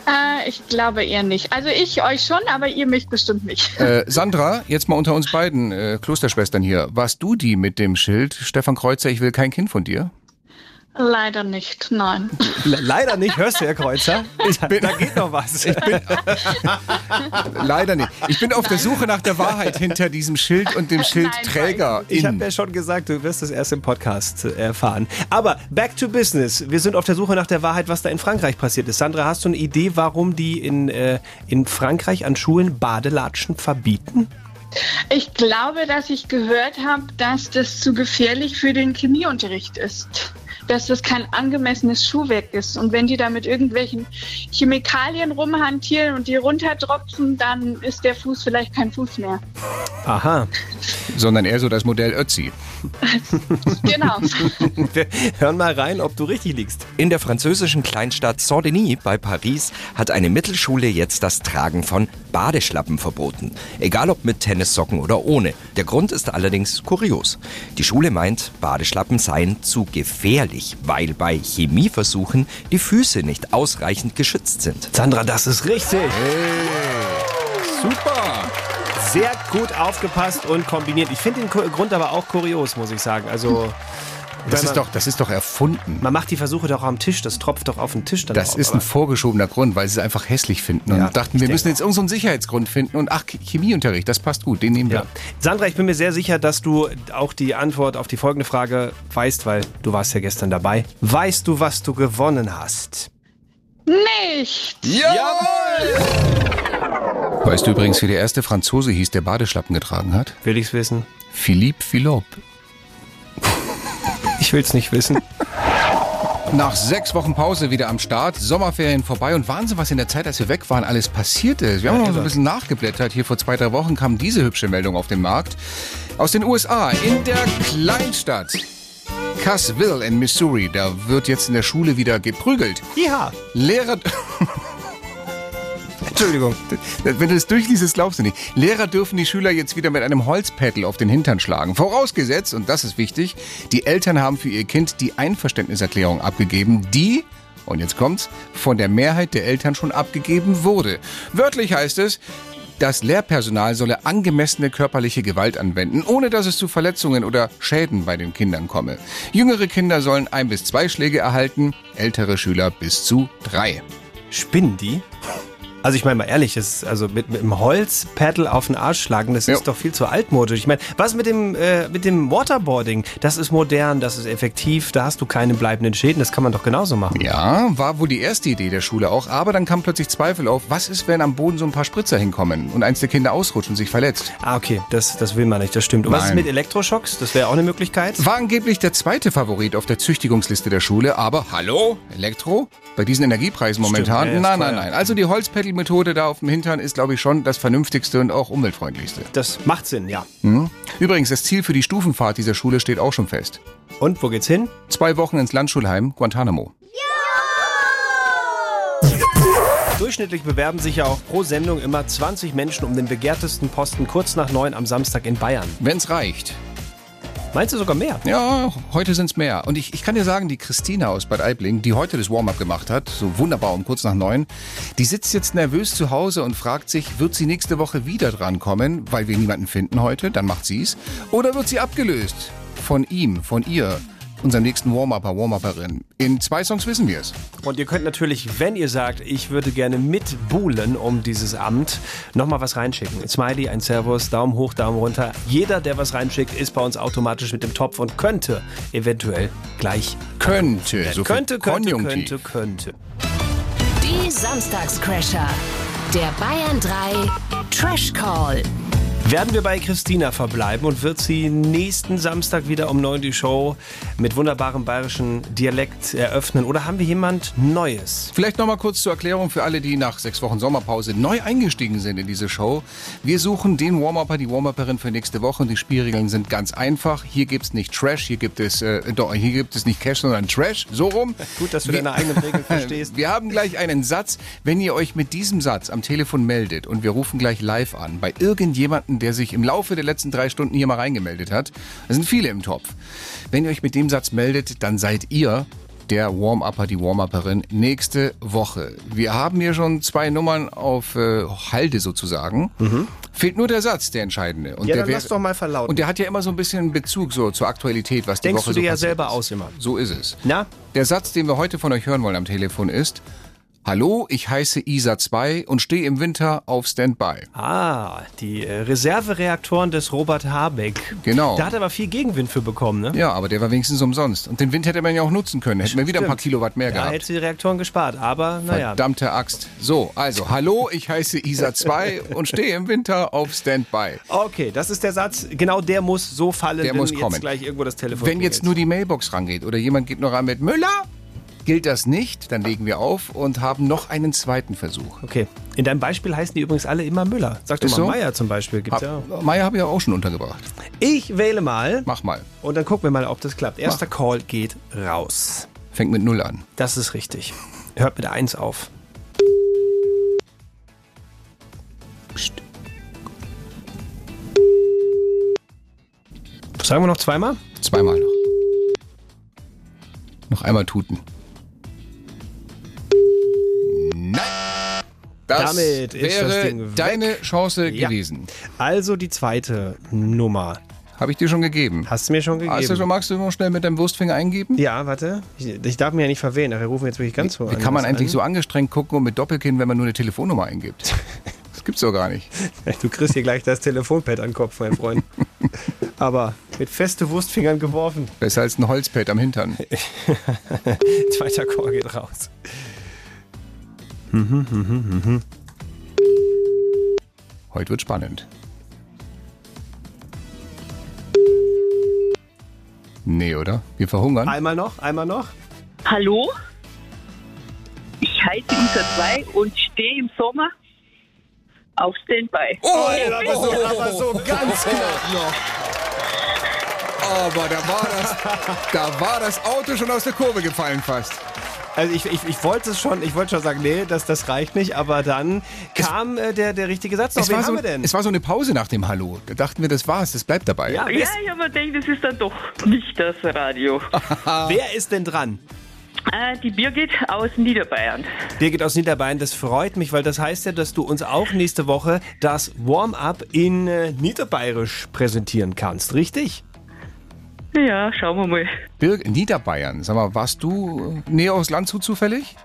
Äh, ich glaube eher nicht. Also ich euch schon, aber ihr mich bestimmt nicht. Äh, Sandra, jetzt mal unter uns beiden äh, Klosterschwestern hier. Warst du die mit dem Schild, Stefan Kreuzer, ich will kein Kind von dir? Leider nicht, nein. Le leider nicht. Hörst du, Herr Kreuzer? Ich, da geht noch was. Ich bin, [LAUGHS] leider nicht. Ich bin auf der Suche nach der Wahrheit hinter diesem Schild und dem Schildträger. Ich habe ja schon gesagt, du wirst es erst im Podcast äh, erfahren. Aber back to business. Wir sind auf der Suche nach der Wahrheit, was da in Frankreich passiert ist. Sandra, hast du eine Idee, warum die in, äh, in Frankreich an Schulen Badelatschen verbieten? Ich glaube, dass ich gehört habe, dass das zu gefährlich für den Chemieunterricht ist. Dass das kein angemessenes Schuhwerk ist. Und wenn die da mit irgendwelchen Chemikalien rumhantieren und die runterdropfen, dann ist der Fuß vielleicht kein Fuß mehr. Aha. Sondern eher so das Modell Ötzi. [LAUGHS] genau. Wir hören mal rein, ob du richtig liegst. In der französischen Kleinstadt Saint-Denis bei Paris hat eine Mittelschule jetzt das Tragen von Badeschlappen verboten. Egal ob mit Tennissocken oder ohne. Der Grund ist allerdings kurios. Die Schule meint, Badeschlappen seien zu gefährlich, weil bei Chemieversuchen die Füße nicht ausreichend geschützt sind. Sandra, das ist richtig. Super. Sehr gut aufgepasst und kombiniert. Ich finde den Grund aber auch kurios, muss ich sagen. Also. Das wenn ist, man- doch, das ist doch erfunden. Man macht die Versuche doch am Tisch, das tropft doch auf den Tisch dann Das drauf, ist ein aber- vorgeschobener Grund, weil sie es einfach hässlich finden und Ja, dachten, wir müssen jetzt irgendeinen Sicherheitsgrund finden und ach, Chemieunterricht, das passt gut, den nehmen wir. Ja. Sandra, ich bin mir sehr sicher, dass du auch die Antwort auf die folgende Frage weißt, weil du warst ja gestern dabei. Weißt du, was du gewonnen hast? Nicht. Weißt du übrigens, wie der erste Franzose hieß, der Badeschlappen getragen hat? Will ich's wissen? Philippe Philop. Ich will's nicht wissen. Nach sechs Wochen Pause wieder am Start, Sommerferien vorbei und Wahnsinn, was in der Zeit, als wir weg waren, alles passiert ist. Wir haben noch so ein bisschen nachgeblättert. Hier vor zwei, drei Wochen kam diese hübsche Meldung auf den Markt. Aus den USA, in der Kleinstadt Cassville in Missouri, da wird jetzt in der Schule wieder geprügelt. Ja. Lehrer... [LAUGHS] Entschuldigung. Wenn du das durchliest, glaubst du nicht. Lehrer dürfen die Schüler jetzt wieder mit einem Holzpedal auf den Hintern schlagen. Vorausgesetzt, und das ist wichtig, die Eltern haben für ihr Kind die Einverständniserklärung abgegeben, die, und jetzt kommt's, von der Mehrheit der Eltern schon abgegeben wurde. Wörtlich heißt es, das Lehrpersonal solle angemessene körperliche Gewalt anwenden, ohne dass es zu Verletzungen oder Schäden bei den Kindern komme. Jüngere Kinder sollen ein bis zwei Schläge erhalten, ältere Schüler bis zu drei. Spinnen die? Also ich meine mal ehrlich, ist, also mit, mit dem Holzpaddle auf den Arsch schlagen, das ist doch viel zu altmodisch. Ich meine, was mit dem, äh, mit dem Waterboarding? Das ist modern, das ist effektiv, da hast du keine bleibenden Schäden, das kann man doch genauso machen. Ja, war wohl die erste Idee der Schule auch, aber dann kam plötzlich Zweifel auf, was ist, wenn am Boden so ein paar Spritzer hinkommen und eins der Kinder ausrutscht und sich verletzt? Ah, okay, das, das will man nicht, das stimmt. Und was ist Nein. mit Elektroschocks? Das wäre auch eine Möglichkeit. War angeblich der zweite Favorit auf der Züchtigungsliste der Schule, aber hallo, Elektro? Bei diesen Energiepreisen Stimmt, momentan? ist nein, nein, nein. Also die Holzpedal-Methode da auf dem Hintern ist, glaube ich, schon das vernünftigste und auch umweltfreundlichste. Das macht Sinn, ja. Hm? Übrigens, das Ziel für die Stufenfahrt dieser Schule steht auch schon fest. Und wo geht's hin? Zwei Wochen ins Landschulheim Guantanamo. Durchschnittlich bewerben sich ja auch pro Sendung immer 20 Menschen um den begehrtesten Posten kurz nach neun am Samstag in Bayern. Wenn's reicht. Meinst du sogar mehr? Ja, heute sind's mehr. Und ich, ich kann dir sagen, die Christina aus Bad Aibling, die heute das Warm-up gemacht hat, so wunderbar um kurz nach neun, die sitzt jetzt nervös zu Hause und fragt sich, wird sie nächste Woche wieder drankommen, weil wir niemanden finden heute, dann macht sie's, oder wird sie abgelöst? Von ihm, von ihr, unserem nächsten Warm-upper, Warm-upperin. In zwei Songs wissen wir's. Und ihr könnt natürlich, wenn ihr sagt, ich würde gerne mitbuhlen um dieses Amt, nochmal was reinschicken. Ein Smiley, ein Servus, Daumen hoch, Daumen runter. Jeder, der was reinschickt, ist bei uns automatisch mit dem Topf und könnte eventuell gleich. Könnte, so viel könnte, könnte, Konjunktiv. könnte, könnte. Die Samstagscrasher. Der Bayern 3 Trash Call. Werden wir bei Christina verbleiben und wird sie nächsten Samstag wieder um 9 die Show mit wunderbarem bayerischen Dialekt eröffnen? Oder haben wir jemand Neues? Vielleicht noch mal kurz zur Erklärung für alle, die nach sechs Wochen Sommerpause neu eingestiegen sind in diese Show. Wir suchen den Warm-Upper, die Warm-Upperin für nächste Woche und die Spielregeln sind ganz einfach. Hier gibt's nicht Trash, hier gibt es, äh, doch, hier gibt es nicht Cash, sondern Trash. So rum. Gut, dass du Wir- deine eigenen Regeln [LAUGHS] verstehst. Wir haben gleich einen Satz. Wenn ihr euch mit diesem Satz am Telefon meldet und wir rufen gleich live an, bei irgendjemanden, der sich im Laufe der letzten drei Stunden hier mal reingemeldet hat, da sind viele im Topf. Wenn ihr euch mit dem Satz meldet, dann seid ihr der Warm-Upper, die Warm-Upperin nächste Woche. Wir haben hier schon zwei Nummern auf äh, Halde sozusagen. Fehlt nur der Satz, der entscheidende. Und Mhm. Ja, der dann wär- lass doch mal verlauten. Und der hat ja immer so ein bisschen Bezug so zur Aktualität, was die Denkst Woche du so dir ja passiert selber ist. aus immer. So ist es. Na? Der Satz, den wir heute von euch hören wollen am Telefon ist, Hallo, ich heiße Isa 2 und stehe im Winter auf Standby. Ah, die äh, Reservereaktoren des Robert Habeck. Genau. Da hat er aber viel Gegenwind für bekommen, ne? Ja, aber der war wenigstens umsonst. Und den Wind hätte man ja auch nutzen können. Hätten wir wieder ein paar. Kilowatt mehr Da gehabt. hätte die Reaktoren gespart, aber naja. Verdammte Axt. So, also, hallo, ich heiße Isa 2 und stehe im Winter auf Standby. Okay, das ist der Satz. Genau der muss so fallen, Der muss kommen. gleich irgendwo das Telefon Wenn jetzt nur die Mailbox rangeht oder jemand geht noch ran mit Müller, Gilt das nicht, dann legen wir auf und haben noch einen zweiten Versuch. Okay. In deinem Beispiel heißen die übrigens alle immer Müller. Sag doch Ist mal so? Meier zum Beispiel. Gibt's ja auch. Meier habe ich auch schon untergebracht. Ich wähle mal. Mach mal. Und dann gucken wir mal, ob das klappt. Erster Call geht raus. Fängt mit Null an. Das ist richtig. Hört mit der 1 auf. Psst. Sagen wir noch zweimal? Zweimal noch. Noch einmal tuten. Das Damit ist wäre das Ding weg. deine Chance Ja. gewesen. Also die zweite Nummer. Habe ich dir schon gegeben. Hast du mir schon gegeben? Hast du schon, magst du noch schnell mit deinem Wurstfinger eingeben? Ja, warte. Ich, ich darf mich ja nicht verwählen. Nachher rufen wir jetzt wirklich ganz so Wie an. kann man eigentlich an? so angestrengt gucken und mit Doppelkinn, wenn man nur eine Telefonnummer eingibt? [LAUGHS] Das gibt's doch gar nicht. [LAUGHS] Du kriegst hier gleich das Telefonpad an den Kopf, mein Freund. [LAUGHS] Aber mit feste Wurstfingern geworfen. Besser als ein Holzpad am Hintern. Zweiter Chor geht raus. Mhm, mhm, mhm. Heute wird spannend. Nee, oder? Wir verhungern. Einmal noch, einmal noch. Hallo? Ich heiße Isa 2 und stehe im Sommer auf Standby. Oh, aber so, aber [LAUGHS] so ganz knapp noch. Aber da war, das, da war das Auto schon aus der Kurve gefallen fast. Also ich, ich, ich wollte es schon, ich wollte schon sagen, nee, das, das reicht nicht, aber dann kam äh, der, der richtige Satz noch. Es Wen war, haben so, wir denn? es war so eine Pause nach dem Hallo. Da dachten wir, das war's, das bleibt dabei. Ja, Ja, ich habe mir gedacht, das ist dann doch nicht das Radio. [LAUGHS] Wer ist denn dran? äh, die Birgit aus Niederbayern. Birgit aus Niederbayern, das freut mich, weil das heißt ja, dass du uns auch nächste Woche das Warm-up in äh, Niederbayerisch präsentieren kannst, richtig? Ja, schauen wir mal. Birg Niederbayern, sag mal, warst du näher aus Landshut zufällig?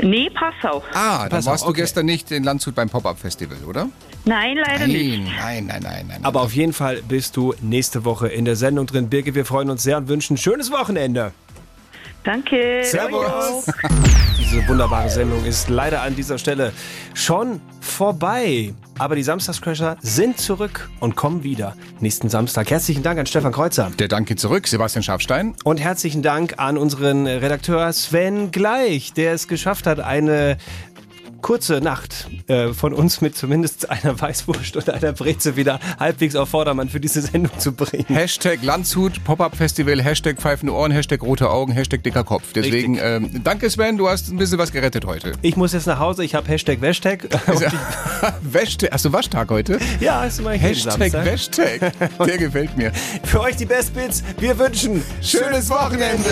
Nee, Passau. Ah, dann Passau, warst du okay. gestern nicht in Landshut beim Pop-Up-Festival, oder? Nein, leider nicht. Nein, nein, nein, nein. Aber auf jeden Fall bist du nächste Woche in der Sendung drin. Birgit, wir freuen uns sehr und wünschen ein schönes Wochenende. Danke. Servus. Diese wunderbare Sendung ist leider an dieser Stelle schon vorbei. Aber die Samstagscrasher sind zurück und kommen wieder nächsten Samstag. Herzlichen Dank an Stefan Kreuzer. Der Dank geht zurück, Sebastian Schafstein. Und herzlichen Dank an unseren Redakteur Sven Gleich, der es geschafft hat, eine kurze Nacht äh, von uns mit zumindest einer Weißwurst und einer Breze wieder halbwegs auf Vordermann für diese Sendung zu bringen. Hashtag Landshut, Pop-Up-Festival, Hashtag pfeifende Ohren, Hashtag rote Augen, Hashtag dicker Kopf. Deswegen, ähm, danke Sven, du hast ein bisschen was gerettet heute. Ich muss jetzt nach Hause, ich habe Hashtag Hashtag. [LAUGHS] [LAUGHS] Wäschtag, hast du Waschtag heute? Ja, ist immer jeden Hashtag. Wäschtag. Der gefällt mir. [LAUGHS] Für euch die Best Bits. Wir wünschen schönes Wochenende.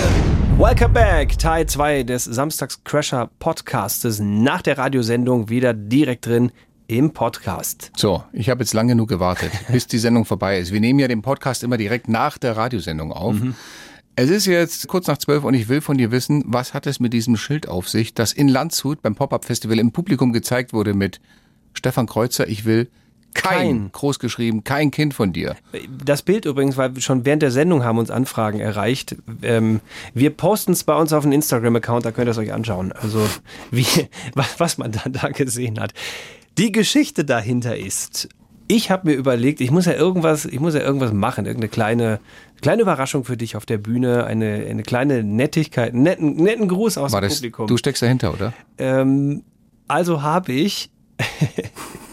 Welcome back. Teil 2 des Samstags Crasher Podcastes nach der Radiosendung wieder direkt drin im Podcast. So, ich habe jetzt lang genug gewartet, [LAUGHS] bis die Sendung vorbei ist. Wir nehmen ja den Podcast immer direkt nach der Radiosendung auf. Mhm. Es ist jetzt kurz nach zwölf und ich will von dir wissen, was hat es mit diesem Schild auf sich, das in Landshut beim Pop-Up-Festival im Publikum gezeigt wurde mit Stefan Kreuzer, ich will kein, Kein. großgeschrieben, kein Kind von dir. Das Bild übrigens, weil schon während der Sendung haben uns Anfragen erreicht. Ähm, wir posten es bei uns auf dem Instagram-Account, da könnt ihr es euch anschauen. Also wie, [LAUGHS] was, man da, da gesehen hat. Die Geschichte dahinter ist, ich habe mir überlegt, ich muss ja irgendwas, ich muss ja irgendwas machen, irgendeine kleine, kleine Überraschung für dich auf der Bühne, eine, eine kleine Nettigkeit, einen netten, netten Gruß aus War dem das, Publikum. du steckst dahinter, oder? Ähm, also habe ich [LAUGHS]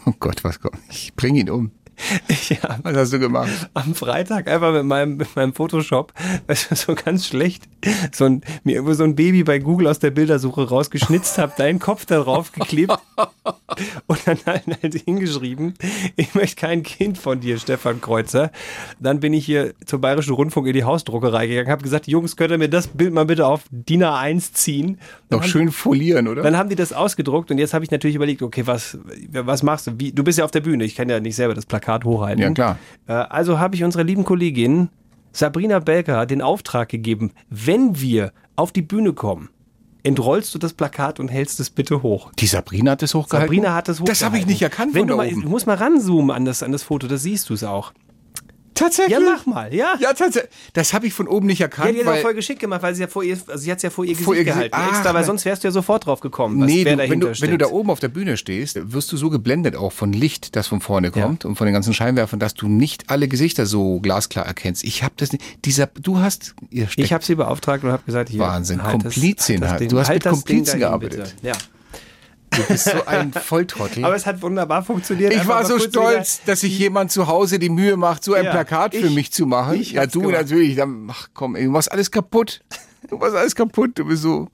Oh Gott, was kommt? Ich bring ihn um. [LAUGHS] Ja, Was hast du gemacht? am Freitag einfach mit meinem, mit meinem Photoshop, weißt du, so ganz schlecht, so ein, mir irgendwo so ein Baby bei Google aus der Bildersuche rausgeschnitzt habe, deinen Kopf da drauf geklebt [LAUGHS] und dann halt, halt hingeschrieben, ich möchte kein Kind von dir, Stefan Kreuzer. Dann bin ich hier zum Bayerischen Rundfunk in die Hausdruckerei gegangen, habe gesagt, Jungs, könnt ihr mir das Bild mal bitte auf DIN A1 ziehen? Dann Noch schön folieren, oder? dann haben die das ausgedruckt und jetzt habe ich natürlich überlegt, okay, was, was machst du? Wie, du bist ja auf der Bühne, ich kann ja nicht selber das Plakat hochhalten. Ja, klar. Äh, Also habe ich unserer lieben Kollegin Sabrina Belker den Auftrag gegeben, wenn wir auf die Bühne kommen, entrollst du das Plakat und hältst es bitte hoch. Die Sabrina hat es hochgehalten? Sabrina hat es hochgehalten. Das habe ich nicht erkannt Wenn du mal, oben. du musst mal ranzoomen an das, an das Foto, da siehst du es auch. Tatsächlich? Ja, mach mal, ja. Ja, tatsächlich. Das habe ich von oben nicht Ja, erkannt. die hat voll geschickt gemacht, weil sie ja vor ihr, also sie hat es ja vor ihr Gesicht Vor ihr gehalten. Ach, extra, weil sonst wärst du ja sofort drauf gekommen, was, nee, du, wenn, du, wenn du da oben auf der Bühne stehst, wirst du so geblendet auch von Licht, das von vorne kommt und von den ganzen Scheinwerfern, dass du nicht alle Gesichter so glasklar erkennst. Ich habe das nicht. Dieser, du hast, ich habe sie beauftragt und habe gesagt, hier, Wahnsinn, halt das- Komplizin. halt das halt. Ding- du hast halt mit das Komplizen gearbeitet. Ja. Du bist so ein Volltrottel. Aber es hat wunderbar funktioniert. Ich war so stolz, dass sich jemand zu Hause die Mühe macht, so ein Ja, Plakat für ich- mich zu machen. ich ja, du gemacht. natürlich. Dann, ach komm, ey, du machst alles kaputt. Du machst alles kaputt. Du bist so,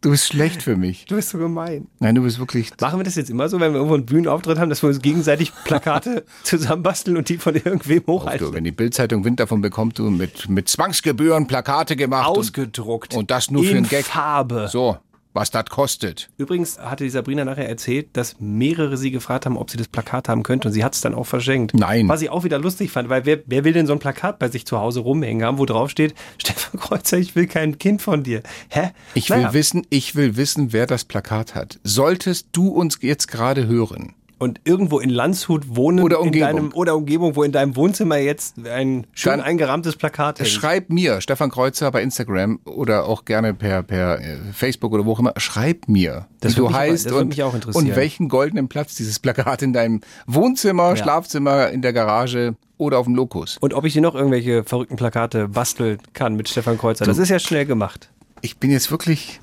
du bist schlecht für mich. Du bist so gemein. Nein, du bist wirklich. Machen wir das jetzt immer so, wenn wir irgendwo einen Bühnenauftritt haben, dass wir uns gegenseitig Plakate [LAUGHS] zusammenbasteln und die von irgendwem hochhalten? Du, wenn die Bildzeitung Wind davon bekommt, du mit, mit Zwangsgebühren Plakate gemacht. Ausgedruckt. Und, und das nur für In einen Gag. Farbe. So, was das kostet. Übrigens hatte die Sabrina nachher erzählt, dass mehrere sie gefragt haben, ob sie das Plakat haben könnte und sie hat es dann auch verschenkt. Nein. Was ich auch wieder lustig fand, weil wer, wer will denn so ein Plakat bei sich zu Hause rumhängen haben, wo drauf steht, [LAUGHS] Stefan Kreuzer, ich will kein Kind von dir. Hä? Ich will Naja. wissen, ich will wissen, wer das Plakat hat. Solltest du uns jetzt gerade hören? Und irgendwo in Landshut wohnen Oder in Umgebung. deinem oder Umgebung, wo in deinem Wohnzimmer jetzt ein schön Dann- eingerahmtes Plakat hängt. Schreib mir, Stefan Kreuzer bei Instagram oder auch gerne per, per äh, Facebook oder wo auch immer, schreib mir, Das wie du aber- heißt das würd und, und welchen goldenen Platz dieses Plakat in deinem Wohnzimmer, Ja. Schlafzimmer, in der Garage oder auf dem Lokus. Und ob ich dir noch irgendwelche verrückten Plakate basteln kann mit Stefan Kreuzer. Das Du- ist ja schnell gemacht. Ich bin jetzt wirklich,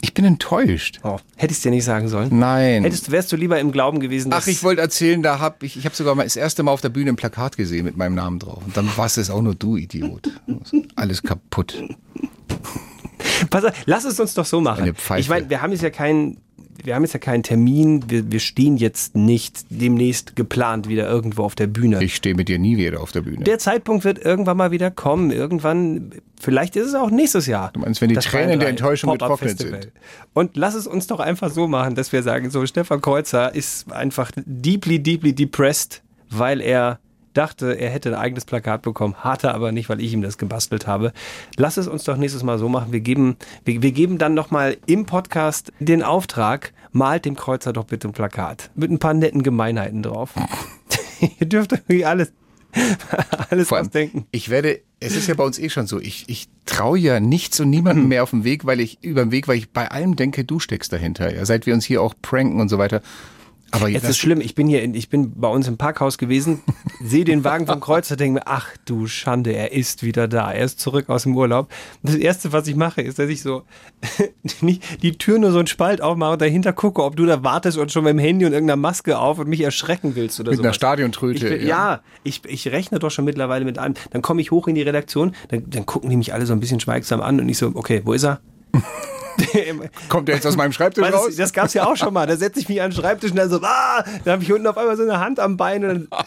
ich bin enttäuscht. Oh, hätte ich dir nicht sagen sollen? Nein. Hättest, wärst du lieber im Glauben gewesen, dass Ach, ich wollte erzählen, da hab ich, ich habe sogar mal das erste Mal auf der Bühne ein Plakat gesehen mit meinem Namen drauf. Und dann warst es auch nur du, Idiot. Alles kaputt. Pass auf, lass es uns doch so machen. Eine. Ich meine, wir haben jetzt ja keinen, wir haben jetzt ja keinen Termin. Wir, wir stehen jetzt nicht demnächst geplant wieder irgendwo auf der Bühne. Ich stehe mit dir nie wieder auf der Bühne. der Zeitpunkt wird irgendwann mal wieder kommen. Irgendwann, vielleicht ist es auch nächstes Jahr. Du meinst, wenn die Tränen der 3 Enttäuschung getrocknet sind. Und lass es uns doch einfach so machen, dass wir sagen, so Stefan Kreuzer ist einfach deeply, deeply depressed, weil er dachte, er hätte ein eigenes Plakat bekommen, hatte aber nicht, weil ich ihm das gebastelt habe. Lass es uns doch nächstes Mal so machen. Wir geben, wir, wir geben dann nochmal im Podcast den Auftrag, malt dem Kreuzer doch bitte ein Plakat. Mit ein paar netten Gemeinheiten drauf. [LAUGHS] Ihr dürft irgendwie alles, [LAUGHS] alles Vor allem, ausdenken. Ich werde, es ist ja bei uns eh schon so, ich, ich traue ja nichts und niemandem Hm. mehr auf dem Weg, weil ich, über den Weg, weil ich bei allem denke, du steckst dahinter. Ja, seit wir uns hier auch pranken und so weiter. Aber Es ist schlimm, ich bin hier, in, ich bin bei uns im Parkhaus gewesen, [LAUGHS] sehe den Wagen vom Kreuzer, denke mir, ach du Schande, er ist wieder da, er ist zurück aus dem Urlaub. Das erste, was ich mache, ist, dass ich so [LAUGHS] die Tür nur so einen Spalt aufmache und dahinter gucke, ob du da wartest und schon mit dem Handy und irgendeiner Maske auf und mich erschrecken willst oder Mit so. einer Stadiontröte, Ich, ja, ich, ich rechne doch schon mittlerweile mit einem. Dann komme ich hoch in die Redaktion, dann, dann gucken die mich alle so ein bisschen schweigsam an und ich so, okay, wo ist er? [LAUGHS] [LAUGHS] Kommt er jetzt aus meinem Schreibtisch raus? Das, das gab es ja auch schon mal. Da setze ich mich an den Schreibtisch und dann so, ah, da habe ich unten auf einmal so eine Hand am Bein und dann [LAUGHS]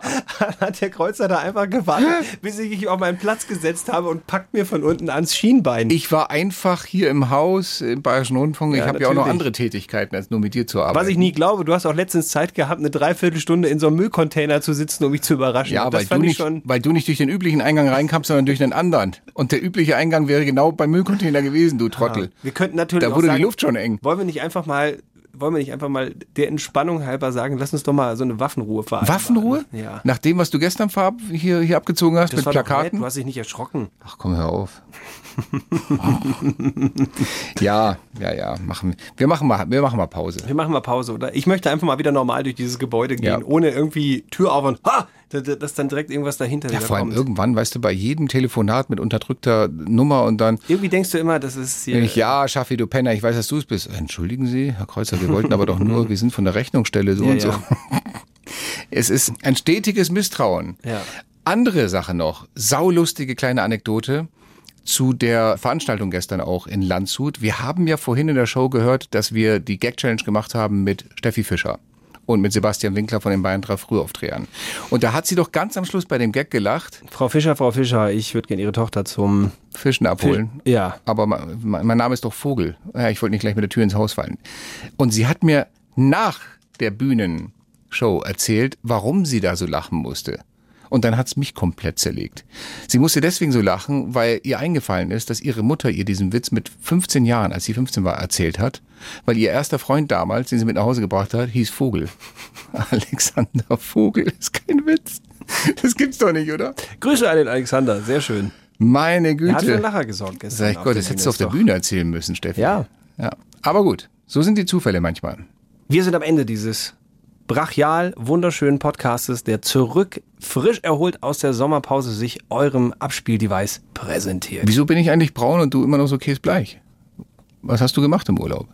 [LAUGHS] [LAUGHS] hat der Kreuzer da einfach gewartet, bis ich mich auf meinen Platz gesetzt habe und packt mir von unten ans Schienbein. Ich war einfach hier im Haus im Bayerischen Rundfunk. Ja, ich habe ja auch noch andere Tätigkeiten, als nur mit dir zu arbeiten. Was ich nie glaube, du hast auch letztens Zeit gehabt, eine Dreiviertelstunde in so einem Müllcontainer zu sitzen, um mich zu überraschen. Ja, weil du, nicht, schon. weil du nicht durch den üblichen Eingang reinkamst, sondern durch einen anderen. Und der übliche Eingang wäre genau beim Müllcontainer gewesen, du Trottel. Wir könnten natürlich Da wurde sagen, die Luft schon eng. Wollen wir nicht einfach mal, wollen wir nicht einfach mal der Entspannung halber sagen, lass uns doch mal so eine Waffenruhe vereinbaren. Waffenruhe? Ja. Nach dem, was du gestern hier, hier abgezogen hast Das mit war doch nett, Plakaten? du hast dich nicht erschrocken. Ach komm, hör auf. [LAUGHS] ja, ja, ja. Machen, wir, machen mal, wir machen mal Pause. Wir machen mal Pause, oder? Ich möchte einfach mal wieder normal durch dieses Gebäude gehen, Ja. ohne irgendwie Tür auf und ha, dass, dann direkt irgendwas dahinter Ja, vor allem kommt. irgendwann, weißt du, bei jedem Telefonat mit unterdrückter Nummer und dann Irgendwie denkst du immer, das ist hier. Ich, ja, Schaffi, du Penner, ich weiß, dass du es bist. Entschuldigen Sie, Herr Kreuzer, wir wollten aber doch nur, [LAUGHS] wir sind von der Rechnungsstelle so Ja, und so. ja. [LAUGHS] Es ist ein stetiges Misstrauen. Ja. Andere Sache noch, saulustige kleine Anekdote zu der Veranstaltung gestern auch in Landshut. Wir haben ja vorhin in der Show gehört, dass wir die Gag-Challenge gemacht haben mit Steffi Fischer und mit Sebastian Winkler von den Bayern 3 Frühaufdrehern. Und da hat sie doch ganz am Schluss bei dem Gag gelacht. Frau Fischer, Frau Fischer, ich würde gerne Ihre Tochter zum Fischen abholen. Fisch- ja. Aber mein, mein Name ist doch Vogel. Ja, ich wollte nicht gleich mit der Tür ins Haus fallen. Und sie hat mir nach der Bühnenshow erzählt, warum sie da so lachen musste. Und dann hat's mich komplett zerlegt. Sie musste deswegen so lachen, weil ihr eingefallen ist, dass ihre Mutter ihr diesen Witz mit 15 Jahren, als sie 15 war, erzählt hat, weil ihr erster Freund damals, den sie mit nach Hause gebracht hat, hieß Vogel. [LAUGHS] Alexander Vogel ist kein Witz. Das gibt's doch nicht, oder? Grüße an den Alexander, sehr schön. Meine Güte. Er hat für einen Lacher gesorgt gestern. Sag ich Gott, das hättest du auf der. Bühne erzählen müssen, Steffi. Ja. ja. Aber gut, so sind die Zufälle manchmal. Wir sind am Ende dieses brachial wunderschönen Podcastes, der zurück frisch erholt aus der Sommerpause sich eurem Abspieldevice präsentiert. Wieso bin ich eigentlich braun und du immer noch so käsebleich? Was hast du gemacht im Urlaub?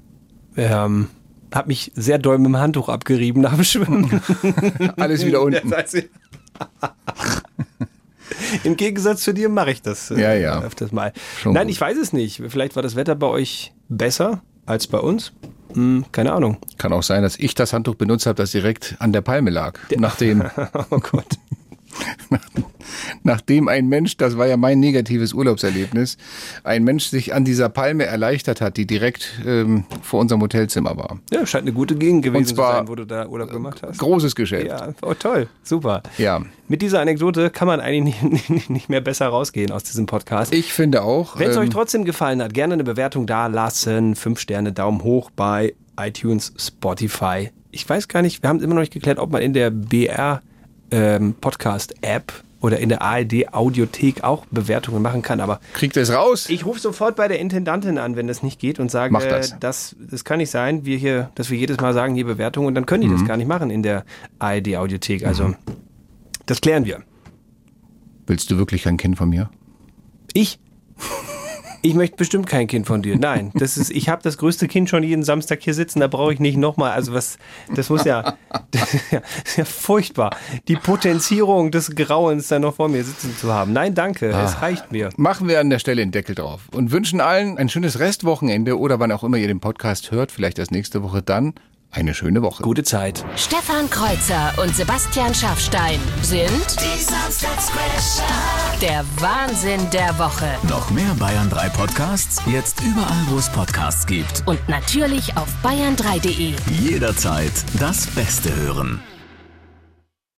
Ähm, hab mich sehr doll mit dem Handtuch abgerieben nach dem Schwimmen. [LAUGHS] Alles wieder unten. Ja, das heißt- [LAUGHS] Im Gegensatz zu dir mache ich das äh, Ja, ja. öfters mal. Schon Nein, gut. ich weiß es nicht. Vielleicht war das Wetter bei euch besser als bei uns. Hm, keine Ahnung. Kann auch sein, dass ich das Handtuch benutzt habe, das direkt an der Palme lag. Nachdem, [LAUGHS] oh Gott. Nachdem ein Mensch, das war ja mein negatives Urlaubserlebnis, ein Mensch sich an dieser Palme erleichtert hat, die direkt ähm, vor unserem Hotelzimmer war. Ja, scheint eine gute Gegend gewesen zu sein, wo du da Urlaub gemacht hast. Großes Geschäft. Ja, oh, toll, super. Ja. Mit dieser Anekdote kann man eigentlich nicht, [LAUGHS] nicht, nicht mehr besser rausgehen aus diesem Podcast. Ich finde auch. Wenn es ähm, euch trotzdem gefallen hat, gerne eine Bewertung da lassen. Fünf Sterne, Daumen hoch bei iTunes, Spotify. Ich weiß gar nicht, wir haben immer noch nicht geklärt, ob man in der BR ähm, Podcast App oder in der ARD Audiothek auch Bewertungen machen kann, aber Kriegt es raus? ich rufe sofort bei der Intendantin an, wenn das nicht geht und sage, das. das, das kann nicht sein, wir hier, dass wir jedes Mal sagen, hier Bewertung und dann können die das Mhm. gar nicht machen in der ARD Audiothek. Also das klären wir. Willst du wirklich ein Kind von mir? Ich? [LAUGHS] Ich möchte bestimmt kein Kind von dir. Nein, das ist, ich habe das größte Kind schon jeden Samstag hier sitzen, da brauche ich nicht nochmal. Also was, das muss ja, [LAUGHS] das ist ja, das ist ja furchtbar. Die Potenzierung des Grauens da noch vor mir sitzen zu haben. Nein, danke, Ah. es reicht mir. Machen wir an der Stelle den Deckel drauf und wünschen allen ein schönes Restwochenende oder wann auch immer ihr den Podcast hört, vielleicht erst nächste Woche dann, eine schöne Woche. Gute Zeit. Stefan Kreuzer und Sebastian Schaffstein sind Die Samstagscrasher. der Wahnsinn der Woche. Noch mehr Bayern 3 Podcasts? Jetzt überall, wo es Podcasts gibt. Und natürlich auf bayern3.de. Jederzeit das Beste hören.